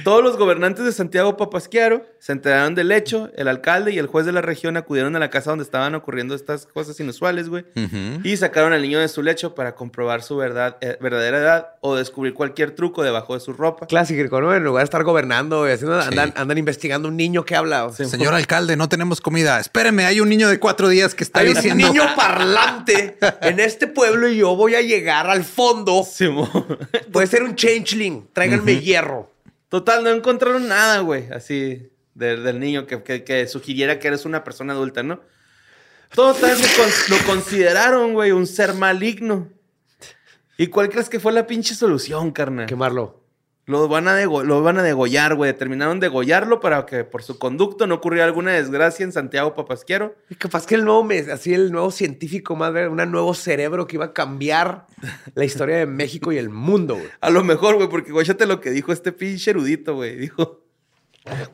todos los gobernantes de Santiago Papasquiaro se enteraron del hecho. El alcalde y el juez de la región acudieron a la casa donde estaban ocurriendo estas cosas inusuales, güey. Ujú. Y sacaron al niño de su lecho para comprobar su verdad, eh, verdadera edad o descubrir cualquier truco debajo de su ropa. Clásico, ¿no? En lugar de estar gobernando y haciendo, Sí. andan, andan investigando un niño que habla. o sea, Señor alcalde, no tenemos comida. Espéreme, hay un niño de cuatro días que está Hay un diciendo... niño parlante en este pueblo y yo voy a llegar al fondo. Simón. Puede ser un changeling. Tráiganme hierro. Total, no encontraron nada, güey, así de- del niño que, que- que sugiriera que eres una persona adulta, ¿no? Total, lo consideraron, güey, un ser maligno. ¿Y cuál crees que fue la pinche solución, carnal? Quemarlo. Lo van a, lo van a degollar, güey. Terminaron de degollarlo para que por su conducto no ocurriera alguna desgracia en Santiago Papasquiaro. Y capaz que el nuevo, mes- así el nuevo científico más, un nuevo cerebro que iba a cambiar la historia de México y el mundo, güey. A lo mejor, güey, porque guáchate lo que dijo este pinche erudito, güey. Dijo,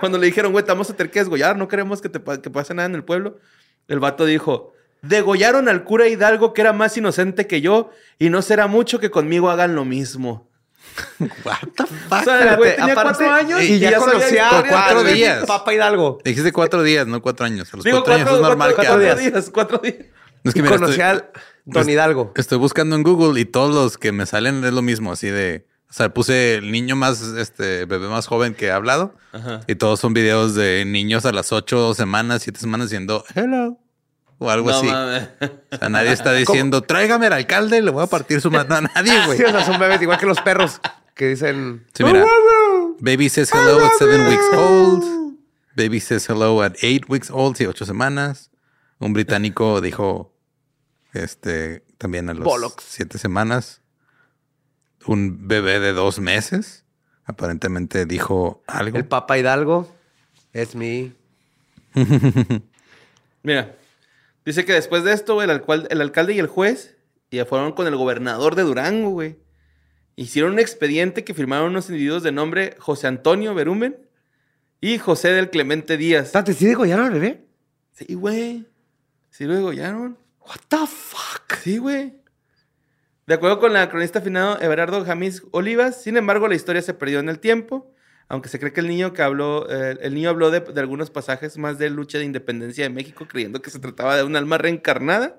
cuando le dijeron, güey, te vamos a tener que desgollar, no queremos que, te que pase nada en el pueblo. El vato dijo, degollaron al cura Hidalgo que era más inocente que yo y no será mucho que conmigo hagan lo mismo. [LAUGHS] What the fuck? O sea, el güey tenía aparte- cuatro años y, ya, sabía conocía a cuatro días. Papa Hidalgo. Dijiste cuatro días, no cuatro años. A los Digo, cuatro, cuatro, años es normal cuatro- que cuatro hables. días, cuatro días. Es que y mira, conocía estoy, al Don Hidalgo. estoy buscando en Google y todos los que me salen es lo mismo, así de... O sea, puse el niño más, este, bebé más joven que ha hablado. Ajá. Y todos son videos de niños a las ocho semanas, siete semanas diciendo hello. O algo No así. O sea, nadie está diciendo, tráigame al alcalde, le voy a partir su mano a [LAUGHS] nadie, güey. Sí, o sea, son bebés igual que los perros que dicen... Sí, mira. Baby says hello at seven weeks old. Baby says hello at eight weeks old, sí, ocho semanas. Un británico dijo, este, también a los Bollocks. siete semanas. Un bebé de dos meses, aparentemente dijo algo. El Papa Hidalgo es mi... [LAUGHS] Mira, dice que después de esto, güey, el, alcalde y el juez ya fueron con el gobernador de Durango, güey. Hicieron un expediente que firmaron unos individuos de nombre José Antonio Berumen y José del Clemente Díaz. ¿Espérate, sí degollaron bebé? Sí, güey. Sí lo degollaron. What the fuck? Sí, güey. De acuerdo con la cronista afinado Everardo Jamis Olivas, sin embargo, la historia se perdió en el tiempo, aunque se cree que el niño que habló, eh, el niño habló de, de algunos pasajes más de lucha de independencia de México, creyendo que se trataba de un alma reencarnada.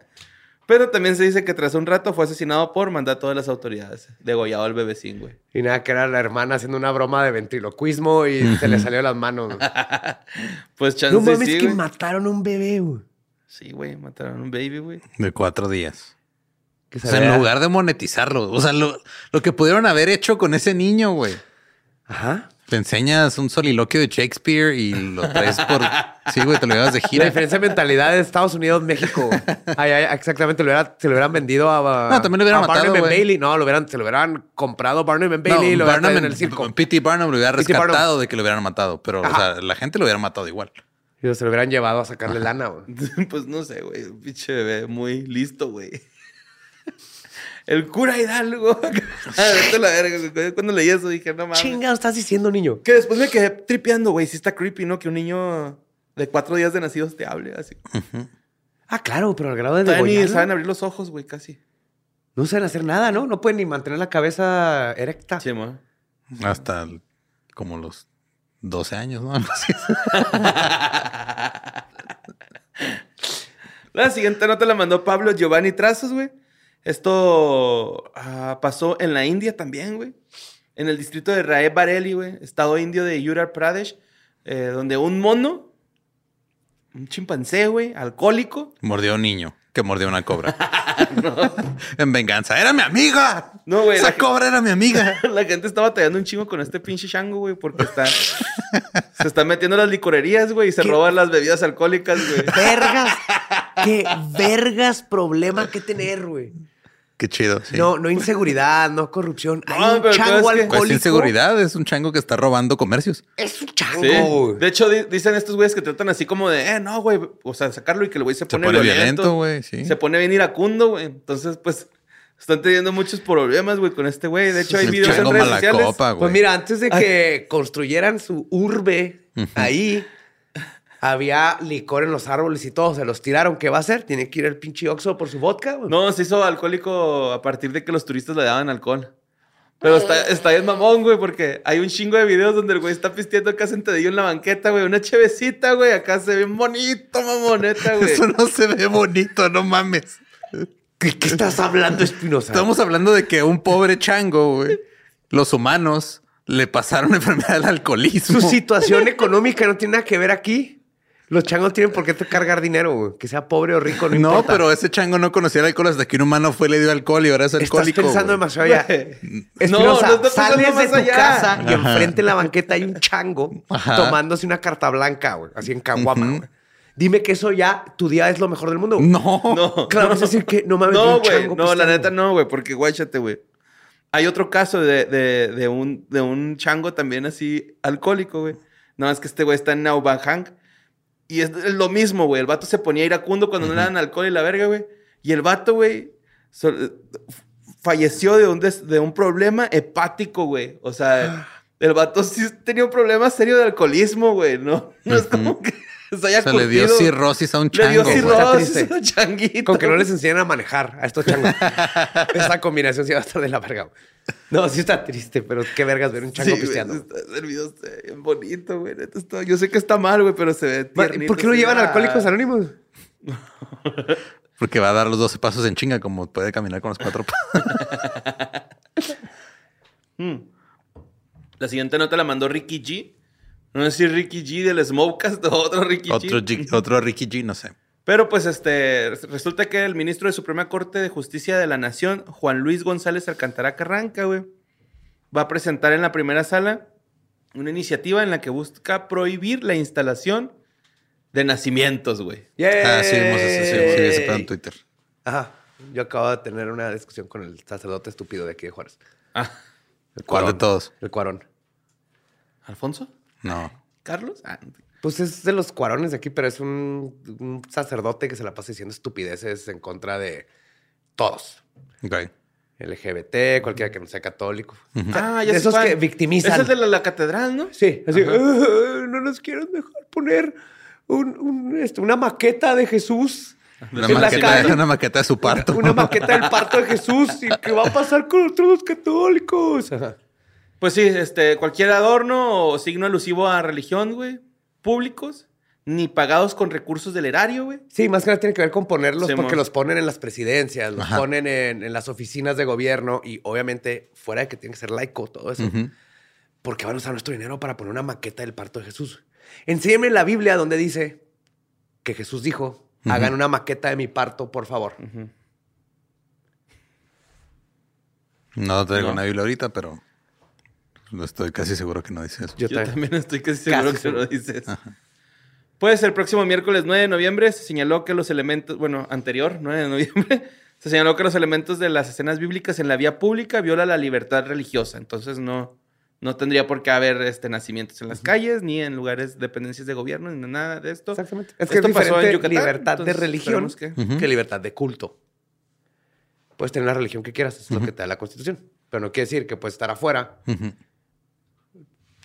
Pero también se dice que tras un rato fue asesinado por mandato de las autoridades, degollado al bebecín, güey. Y nada, que era la hermana haciendo una broma de ventriloquismo y se le salió de las manos. [LAUGHS] Pues chance no mames, sí, que güey. mataron un bebé, güey. Sí, güey, mataron a un baby, güey. De cuatro días. O se sea, en lugar de monetizarlo. O sea, lo, lo que pudieron haber hecho con ese niño, güey. Ajá. Le enseñas un soliloquio de Shakespeare y lo traes por... [LAUGHS] Sí, güey, te lo llevas de La gira. diferencia de mentalidad de Estados Unidos, México. güey. Ay, ay, exactamente, lo hubiera- se lo hubieran vendido a, No, también lo hubieran a matado, Barnum. Bailey. No, lo hubieran, se lo hubieran comprado Barnum and Bailey y lo hubieran Barnum en el circo. P.T. Barnum lo hubiera. Barnum. rescatado de que lo hubieran matado. Pero, o sea, la gente lo hubiera matado igual. Y se lo hubieran llevado a sacarle lana, güey. [LAUGHS] pues no sé, güey. Pinche bebé muy listo, güey. El cura Hidalgo. [LAUGHS] Ah, la verga. Cuando leí eso dije, no mames. Chinga, estás diciendo, niño. Que después me quedé tripeando, güey. Sí está creepy, ¿no? Que un niño de cuatro días de nacidos te hable así. Ah, claro, pero al grado de ni saben abrir los ojos, güey, casi. no saben hacer nada, ¿no? No pueden ni mantener la cabeza erecta. Sí, mo. Hasta el- como los 12 años, ¿no? [LAUGHS] [LAUGHS] La siguiente nota la mandó Pablo Giovanni Trazos, güey. Esto ah, pasó en la India también, güey. En el distrito de Rae Bareli, güey. Estado indio de Uttar Pradesh. eh, donde un mono, un chimpancé, güey, alcohólico. Mordió a un niño que mordió a una cobra. [LAUGHS] En venganza. ¡Era mi amiga! No, güey, Esa la- cobra era mi amiga. [LAUGHS] La gente está batallando un chingo con este pinche chango, güey, porque está, se está metiendo las licorerías, güey, y se ¿Qué? roban las bebidas alcohólicas, güey. Vergas. [LAUGHS] Qué vergas problema que tener, güey. Qué chido. sí. No, no inseguridad, no corrupción. [LAUGHS] No, Hay un pero chango es que- alcohólico. Pues inseguridad. Es un chango que está robando comercios. Es un chango, Sí. De hecho, di- dicen estos güeyes que tratan así como de, eh, no, güey, o sea, sacarlo y que el güey se Se pone, pone violento. güey. Sí. Se pone bien iracundo, güey. Entonces, pues, están teniendo muchos problemas, güey, con este güey. De hecho, hay El videos en redes sociales. copa. Pues mira, antes de que construyeran su urbe ahí, había licor en los árboles y todo. Se los tiraron. ¿Qué va a hacer? Tiene que ir el pinche Oxxo por su vodka, güey. No, se hizo alcohólico a partir de que los turistas le daban alcohol. Pero está, está bien mamón, güey, porque hay un chingo de videos donde el güey está pisteando acá sentadillo en la banqueta, güey. Una chevecita, güey. Acá se ve bonito, mamoneta, güey. Eso no se ve bonito, no mames. ¿Qué, qué estás hablando, Espinosa? Estamos hablando de que un pobre chango, güey, los humanos le pasaron la [LAUGHS] enfermedad del alcoholismo. Su situación económica no tiene nada que ver aquí. Los changos tienen por qué cargar dinero, güey. Que sea pobre o rico, no, No, importa. pero ese chango no conocía el alcohol hasta que un humano fue y le dio alcohol y ahora es Estás alcohólico. pensando güey. demasiado. Güey. Espinosa, No, no pensando sales de tu allá. casa y Ajá. enfrente en la banqueta hay un chango Ajá. tomándose una carta blanca, güey. Así en caguama, Ujú. güey. Dime que eso ya, tu día es lo mejor del mundo. güey. No. No. Claro, a decir que no mames. No, un güey. chango No, la neta no, güey. Porque guáchate, güey. Hay otro caso de, de, de, un, de un chango también así alcohólico, güey. No, es que este güey está en Naubahang. Y es, lo mismo, güey. El vato se ponía iracundo cuando no le dan alcohol y la verga, güey. Y el vato, güey, so- f- falleció de un, des- de un problema hepático, güey. O sea, el vato sí tenía un problema serio de alcoholismo, güey. No, [LAUGHS] no es como que se haya O sea, le dio cirrosis a un Le dio chango. güey. Está cirrosis a un changuito. Con que no les enseñan a manejar a estos changos. [LAUGHS] Esa combinación sí va a estar de la verga. güey. [LAUGHS] No, sí está triste, pero qué vergas ver un chango Sí, pisteando. está- el video está bien bonito, güey. está- Yo sé que está mal, güey, pero se ve tiernito, ¿Por qué no llevan ah. alcohólicos anónimos? [LAUGHS] Porque va a dar los 12 pasos en chinga, como puede caminar con los cuatro pasos. [LAUGHS] La siguiente nota la mandó Ricky G. No sé si Ricky G del Smokecast o otro Ricky otro, G. G- otro Ricky G, no sé. Pero pues este, resulta que el ministro de Suprema Corte de Justicia de la Nación, Juan Luis González Alcantara Carranca, güey, va a presentar en la primera sala una iniciativa en la que busca prohibir la instalación de nacimientos, güey. Ah, sí, vimos eso, sí, sí, ese pedo en. Twitter. Ajá. Yo acabo de tener una discusión con el sacerdote estúpido de aquí de Juárez. Ah, El ¿Cuál de todos? El cuarón. ¿Alfonso? No. ¿Carlos? Ah, Pues es de los cuarones de aquí, pero es un, un sacerdote que se la pasa diciendo estupideces en contra de todos. Ok. LGBT, cualquiera que no sea católico. Ah, ya sé esos cuál. que victimizan. Es el de la, la catedral, ¿no? Sí, así. "Ah, no nos quieren dejar poner un- un, este, una maqueta de Jesús. Una maqueta, una maqueta de su parto. Una maqueta del parto de Jesús. ¿Y qué va a pasar con otros los católicos? Ajá. Pues sí, este, cualquier adorno o signo alusivo a religión, güey, públicos, ni pagados con recursos del erario, güey. Sí, más que nada tiene que ver con ponerlos Sí, porque los ponen en las presidencias, los Ajá. ponen en, en las oficinas de gobierno y obviamente fuera de que tiene que ser laico todo eso. Porque van a usar nuestro dinero para poner una maqueta del parto de Jesús. Enséñame la Biblia donde dice que Jesús dijo, hagan una maqueta de mi parto, por favor. No traigo No. una Biblia ahorita, pero no estoy casi seguro que no dice eso. Yo, Yo, también. estoy casi seguro Casi que lo seguro. dices. Pues el próximo miércoles 9 de noviembre se señaló que los elementos, bueno, anterior, 9 de noviembre, [LAUGHS] se señaló que los elementos de las escenas bíblicas en la vía pública viola la libertad religiosa. Entonces no, no tendría por qué haber este, nacimientos en las calles, ni en lugares, dependencias de gobierno, ni nada de esto. Exactamente. Es que Esto es pasó en diferente Yucatán, libertad de religión que- que libertad de culto. puedes tener la religión que quieras, es lo que te da la constitución. Pero no quiere decir que puedes estar afuera.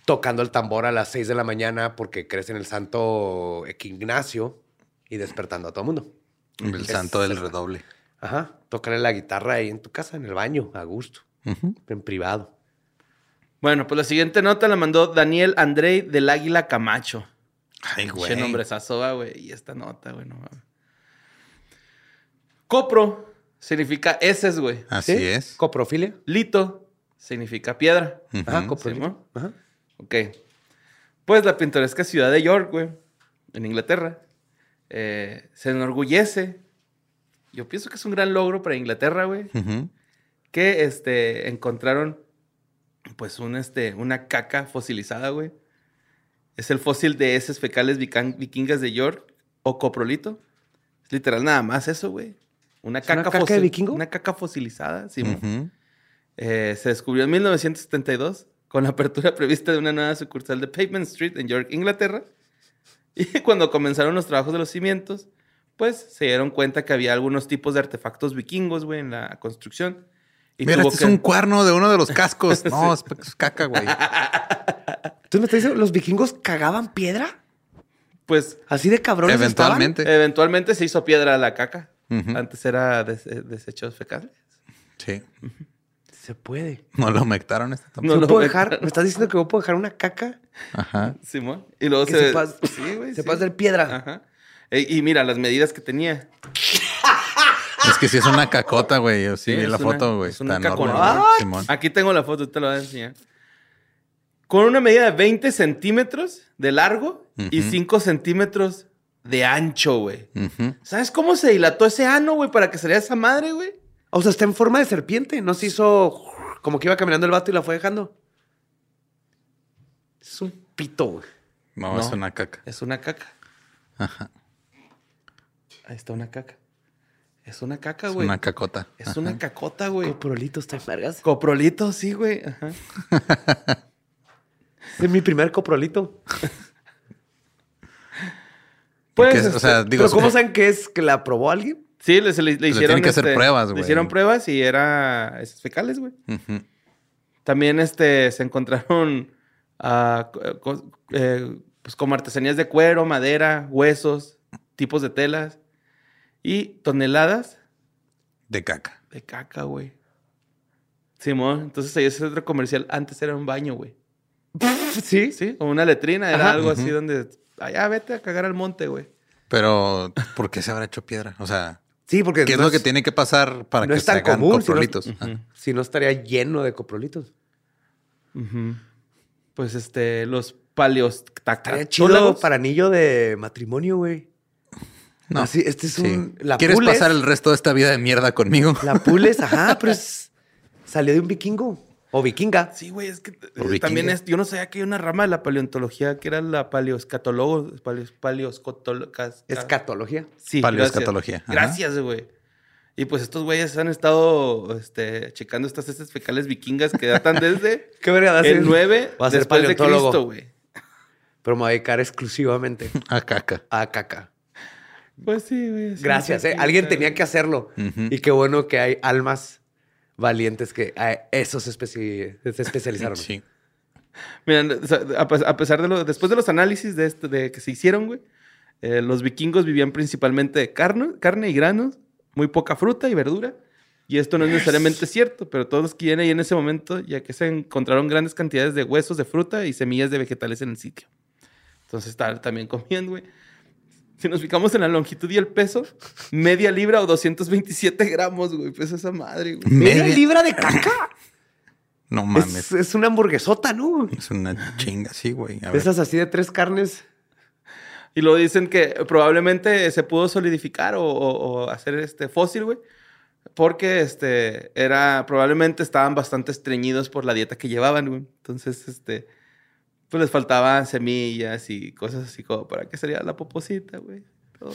Tocando el tambor a las 6 de la mañana porque crees en el santo Ignacio y despertando a todo el mundo. El Es- santo del redoble. Ajá, tocarle la guitarra ahí en tu casa, en el baño, a gusto, Ujú. en privado. Bueno, pues la siguiente nota la mandó Daniel Andrei del Águila Camacho. Ay, Qué güey. nombre sazoa, güey. Y esta nota, güey, no mames. Copro significa heces, güey. Así ¿Sí? es. Coprofilia. Lito significa piedra. Ajá, coprofilia. Ajá. Ok. Pues la pintoresca ciudad de York, güey, en Inglaterra, eh, se enorgullece. Yo pienso que es un gran logro para Inglaterra, güey, que este, encontraron, pues, un, este, una caca fosilizada, güey. Es el fósil de heces fecales vikingas de York o coprolito. Es literal nada más eso, güey. Una ¿Es una caca, de fosil- vikingo? Una caca fosilizada, sí. Eh, se descubrió en 1972 con la apertura prevista de una nueva sucursal de Pavement Street en York, Inglaterra. [LAUGHS] Y cuando comenzaron los trabajos de los cimientos, pues se dieron cuenta que había algunos tipos de artefactos vikingos, güey, en la construcción. Y Mira, este que- es un cuerno de uno de los cascos. [LAUGHS] No, es, es caca, güey. [LAUGHS] ¿Tú me estás diciendo los vikingos cagaban piedra? Pues Así de cabrones Eventualmente. eventualmente se hizo piedra la caca. Antes era des- desechos fecales. Sí. estaban? Se puede. No lo humectaron tampoco. No ¿Yo lo puedo dejar? ¿Me estás diciendo que yo puedo dejar una caca? Ajá. Simón. Y luego Que se... se pas- [LAUGHS] sí, güey. Se sí. puede hacer piedra. Ajá. Y mira, las medidas que tenía. [LAUGHS] Es que sí es una cacota, güey. Yo sí, Sí, vi es la una- foto, güey. es una Está enorme, cacona. güey. Simón. Aquí tengo la foto, te la voy a enseñar. Con una medida de 20 centímetros de largo y Ujú. 5 centímetros de ancho, güey. ¿Sabes cómo se dilató ese ano, güey, para que saliera esa madre, güey? O sea, está en forma de serpiente. No se hizo como que iba caminando el vato y la fue dejando. Es un pito, güey. No, No. es una caca. Es una caca. Ajá. Ahí está una caca. Es una caca, Es güey. una cacota. Es Ajá. una cacota, güey. Coprolito está en vergas. Coprolito, sí, güey. Ajá. [LAUGHS] Es mi primer coprolito. Pues, es- o sea, este, digo, ¿Pero cómo es- saben que es que la probó alguien? Sí, le, le- le le hicieron. tienen que hacer este, pruebas, Le güey. hicieron pruebas y era heces fecales, güey. También este, se encontraron ah, co- co- eh, pues como artesanías de cuero, madera, huesos, tipos de telas y toneladas De caca. de caca, güey. Simón, entonces ahí ese centro comercial antes era un baño, güey. [LAUGHS] Sí. Sí, o una letrina, era Ajá. algo así donde, allá vete a cagar al monte, güey. Pero, ¿por qué se habrá hecho piedra? O sea, Sí, porque ¿qué es no lo que tiene que pasar para no que es se hagan común, si no- coprolitos? Ujú. Ah. Si no estaría lleno de coprolitos. Pues este, los paleos Estaría chido para anillo de matrimonio, güey. No. Así, este es Sí. un... La ¿Quieres pules- pasar el resto de esta vida de mierda conmigo? La pules, [LAUGHS] ajá, pero es... Salió de un vikingo. O vikinga. Sí, güey, es que eh, O vikinga. también es, yo no sabía que hay una rama de la paleontología que era la paleoscatólogo, paleos, paleoscotolocas- Escatología. Sí, Paleoescatología, Gracias, güey. Y pues estos güeyes han estado este, checando estas heces fecales vikingas que datan desde [LAUGHS] ¿Qué verga el 9 Va a ser después de paleontólogo. Cristo, güey. Pero me voy a dedicar exclusivamente [LAUGHS] A caca. a caca. Pues sí, güey. Gracias, ¿eh? Alguien tenía que hacerlo. Y qué bueno que hay almas valientes que a eso se, especi- se especializaron. Sí. Miren, a pes- a pesar de lo, después de los análisis de, este, de que se hicieron, güey, eh, los vikingos vivían principalmente de carne, carne y granos, muy poca fruta y verdura. Y esto no es necesariamente cierto, pero todos los que vienen ahí en ese momento, ya que se encontraron grandes cantidades de huesos de fruta y semillas de vegetales en el sitio. Entonces está también comiendo, güey. Si nos fijamos en la longitud y el peso, media libra o 227 gramos, güey. Pesa esa madre, güey. ¿Media libra de caca? No mames. Es, es una hamburguesota, ¿no? Es una chinga, sí, güey. A De ver. esas así de tres carnes. Y luego dicen que probablemente se pudo solidificar o, o- o hacer este fósil, güey. Porque este era, probablemente estaban bastante estreñidos por la dieta que llevaban, güey. Entonces, este, pues les faltaban semillas y cosas así como para que sería la poposita, güey. Todo.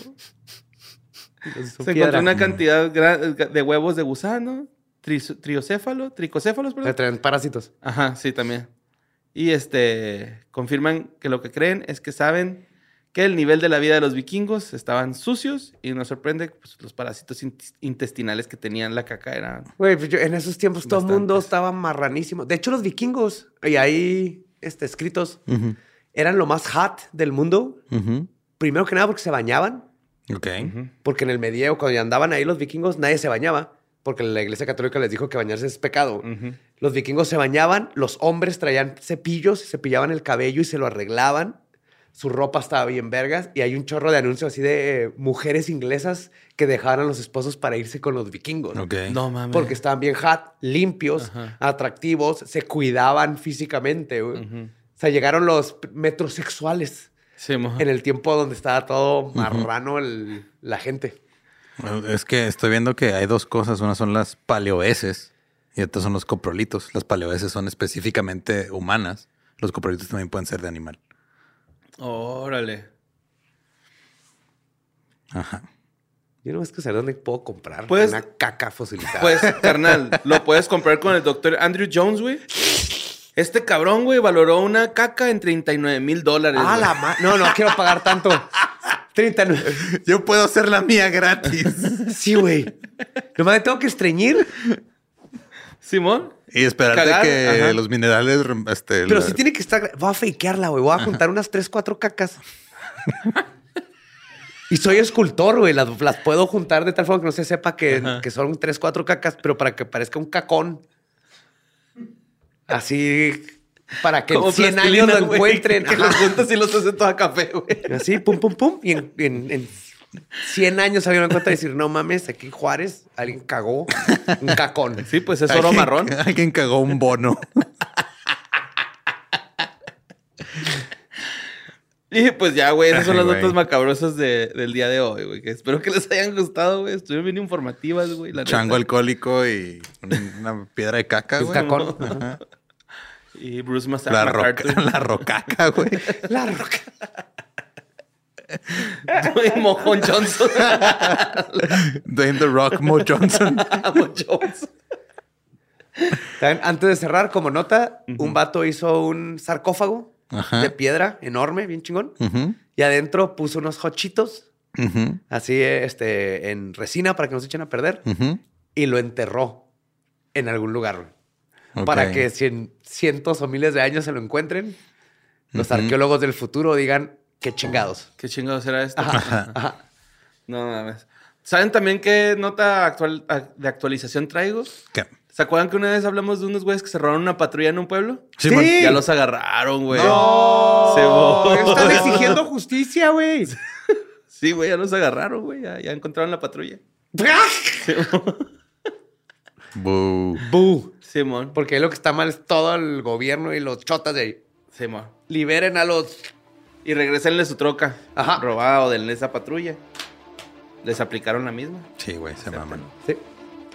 Se encontró una cantidad de huevos de gusano, tris- triocéfalo, tricocéfalos, perdón. Traen parásitos. Ajá, sí, también. Y este confirman que lo que creen es que saben que el nivel de la vida de los vikingos estaban sucios y nos sorprende pues, los parásitos in- intestinales que tenían la caca eran... Güey, pues en esos tiempos todo el mundo estaba marranísimo. De hecho, los vikingos, y ahí este, escritos, eran lo más hot del mundo. Primero que nada porque se bañaban. Ok. Porque en el medievo, cuando ya andaban ahí los vikingos, nadie se bañaba. Porque la iglesia católica les dijo que bañarse es pecado. Los vikingos se bañaban, los hombres traían cepillos, se cepillaban el cabello y se lo arreglaban. Su ropa estaba bien vergas. Y hay un chorro de anuncios así de eh, mujeres inglesas que dejaban a los esposos para irse con los vikingos. Ok. No mames. Porque estaban bien hot, limpios, Ajá. atractivos, se cuidaban físicamente. O sea, llegaron los metrosexuales Sí, en el tiempo donde estaba todo marrano el- la gente. Es que estoy viendo que hay dos cosas. Una son las paleoeses y otras son los coprolitos. Las paleoeses son específicamente humanas. Los coprolitos también pueden ser de animal. Órale. Ajá. Yo no es que saber dónde puedo comprar Pues- una caca fosilizada. Pues, [LAUGHS] carnal, lo puedes comprar con el doctor Andrew Jones, güey. Este cabrón, güey, valoró una caca en 39 mil dólares. ah, güey. la ma- No, no quiero pagar tanto. 39. Yo puedo hacer la mía gratis. Sí, güey. Nomás me tengo que estreñir. Simón. Y esperarte Cagar, que ajá. los minerales. Este, Pero la- sí tiene que estar. Voy a fakearla, güey. Voy a juntar [LAUGHS] unas 3, 4 cacas. Y soy escultor, güey. Las, las puedo juntar de tal forma que no se sepa que, que son 3, 4 cacas, pero para que parezca un cacón. Así. Para que en 100 años lo encuentren. Que los juntas y los hace toda café, güey. Así, pum, pum, pum. Y en, en, en 100 años se dieron cuenta de decir, no mames, aquí en Juárez alguien cagó un cacón. Sí, pues es oro marrón. [LAUGHS] Alguien cagó un bono. [LAUGHS] Y pues ya, güey, esas son Ay, las notas macabrosas de- del día de hoy, güey. Que espero que les hayan gustado, güey. Estuvieron bien informativas, güey. la Chango neta. alcohólico y un- una piedra de caca, Un güey. cacón. Ajá. Y Bruce Massa- La, roca, [LAUGHS] la rocaca, güey. La roca. [LAUGHS] y Mojón Johnson. Dwayne The Rock Mo Johnson. [LAUGHS] Mo Johnson. También, Antes de cerrar, como nota, un vato hizo un sarcófago Ajá. de piedra enorme, bien chingón. Y adentro puso unos hochitos, así este, en resina para que no se echen a perder. Y lo enterró en algún lugar. Para que si en cientos o miles de años se lo encuentren, los arqueólogos del futuro digan qué chingados. ¿Qué chingados era esto? Ajá, ajá. No mames. ¿Saben también qué nota actual, de actualización traigo? ¿Qué? ¿Se acuerdan que una vez hablamos de unos güeyes que se robaron una patrulla en un pueblo? Sí, Sí. Ya los agarraron, güey. ¡No! Se Están exigiendo justicia, güey. Sí, güey, ya los agarraron, güey. Ya, ya encontraron la patrulla. Boo. ¡Bu! Simón. Porque ahí lo que está mal es todo el gobierno y los chotas de ahí. Simón. Liberen a los... Y regresenle su troca. Ajá. Robada o de esa patrulla. Les aplicaron la misma. Sí, güey, se maman. Sí.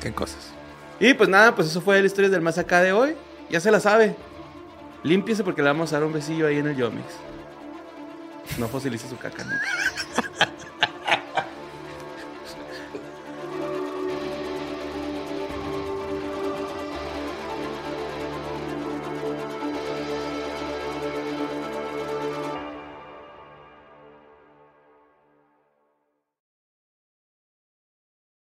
Qué cosas. Y pues nada, pues eso fue la historia del más acá de hoy. Ya se la sabe. Límpiese porque le vamos a dar un besillo ahí en el Yomix. No fosilice su caca nunca. [LAUGHS]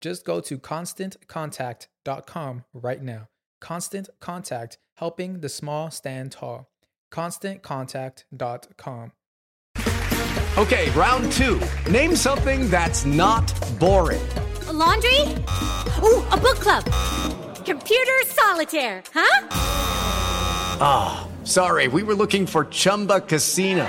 Just go to constantcontact.com right now. Constant Contact, helping the small stand tall. ConstantContact.com. Okay, round two. Name something that's not boring. A laundry? Ooh, a book club. Computer solitaire, huh? Ah, sorry, we were looking for Chumba Casino.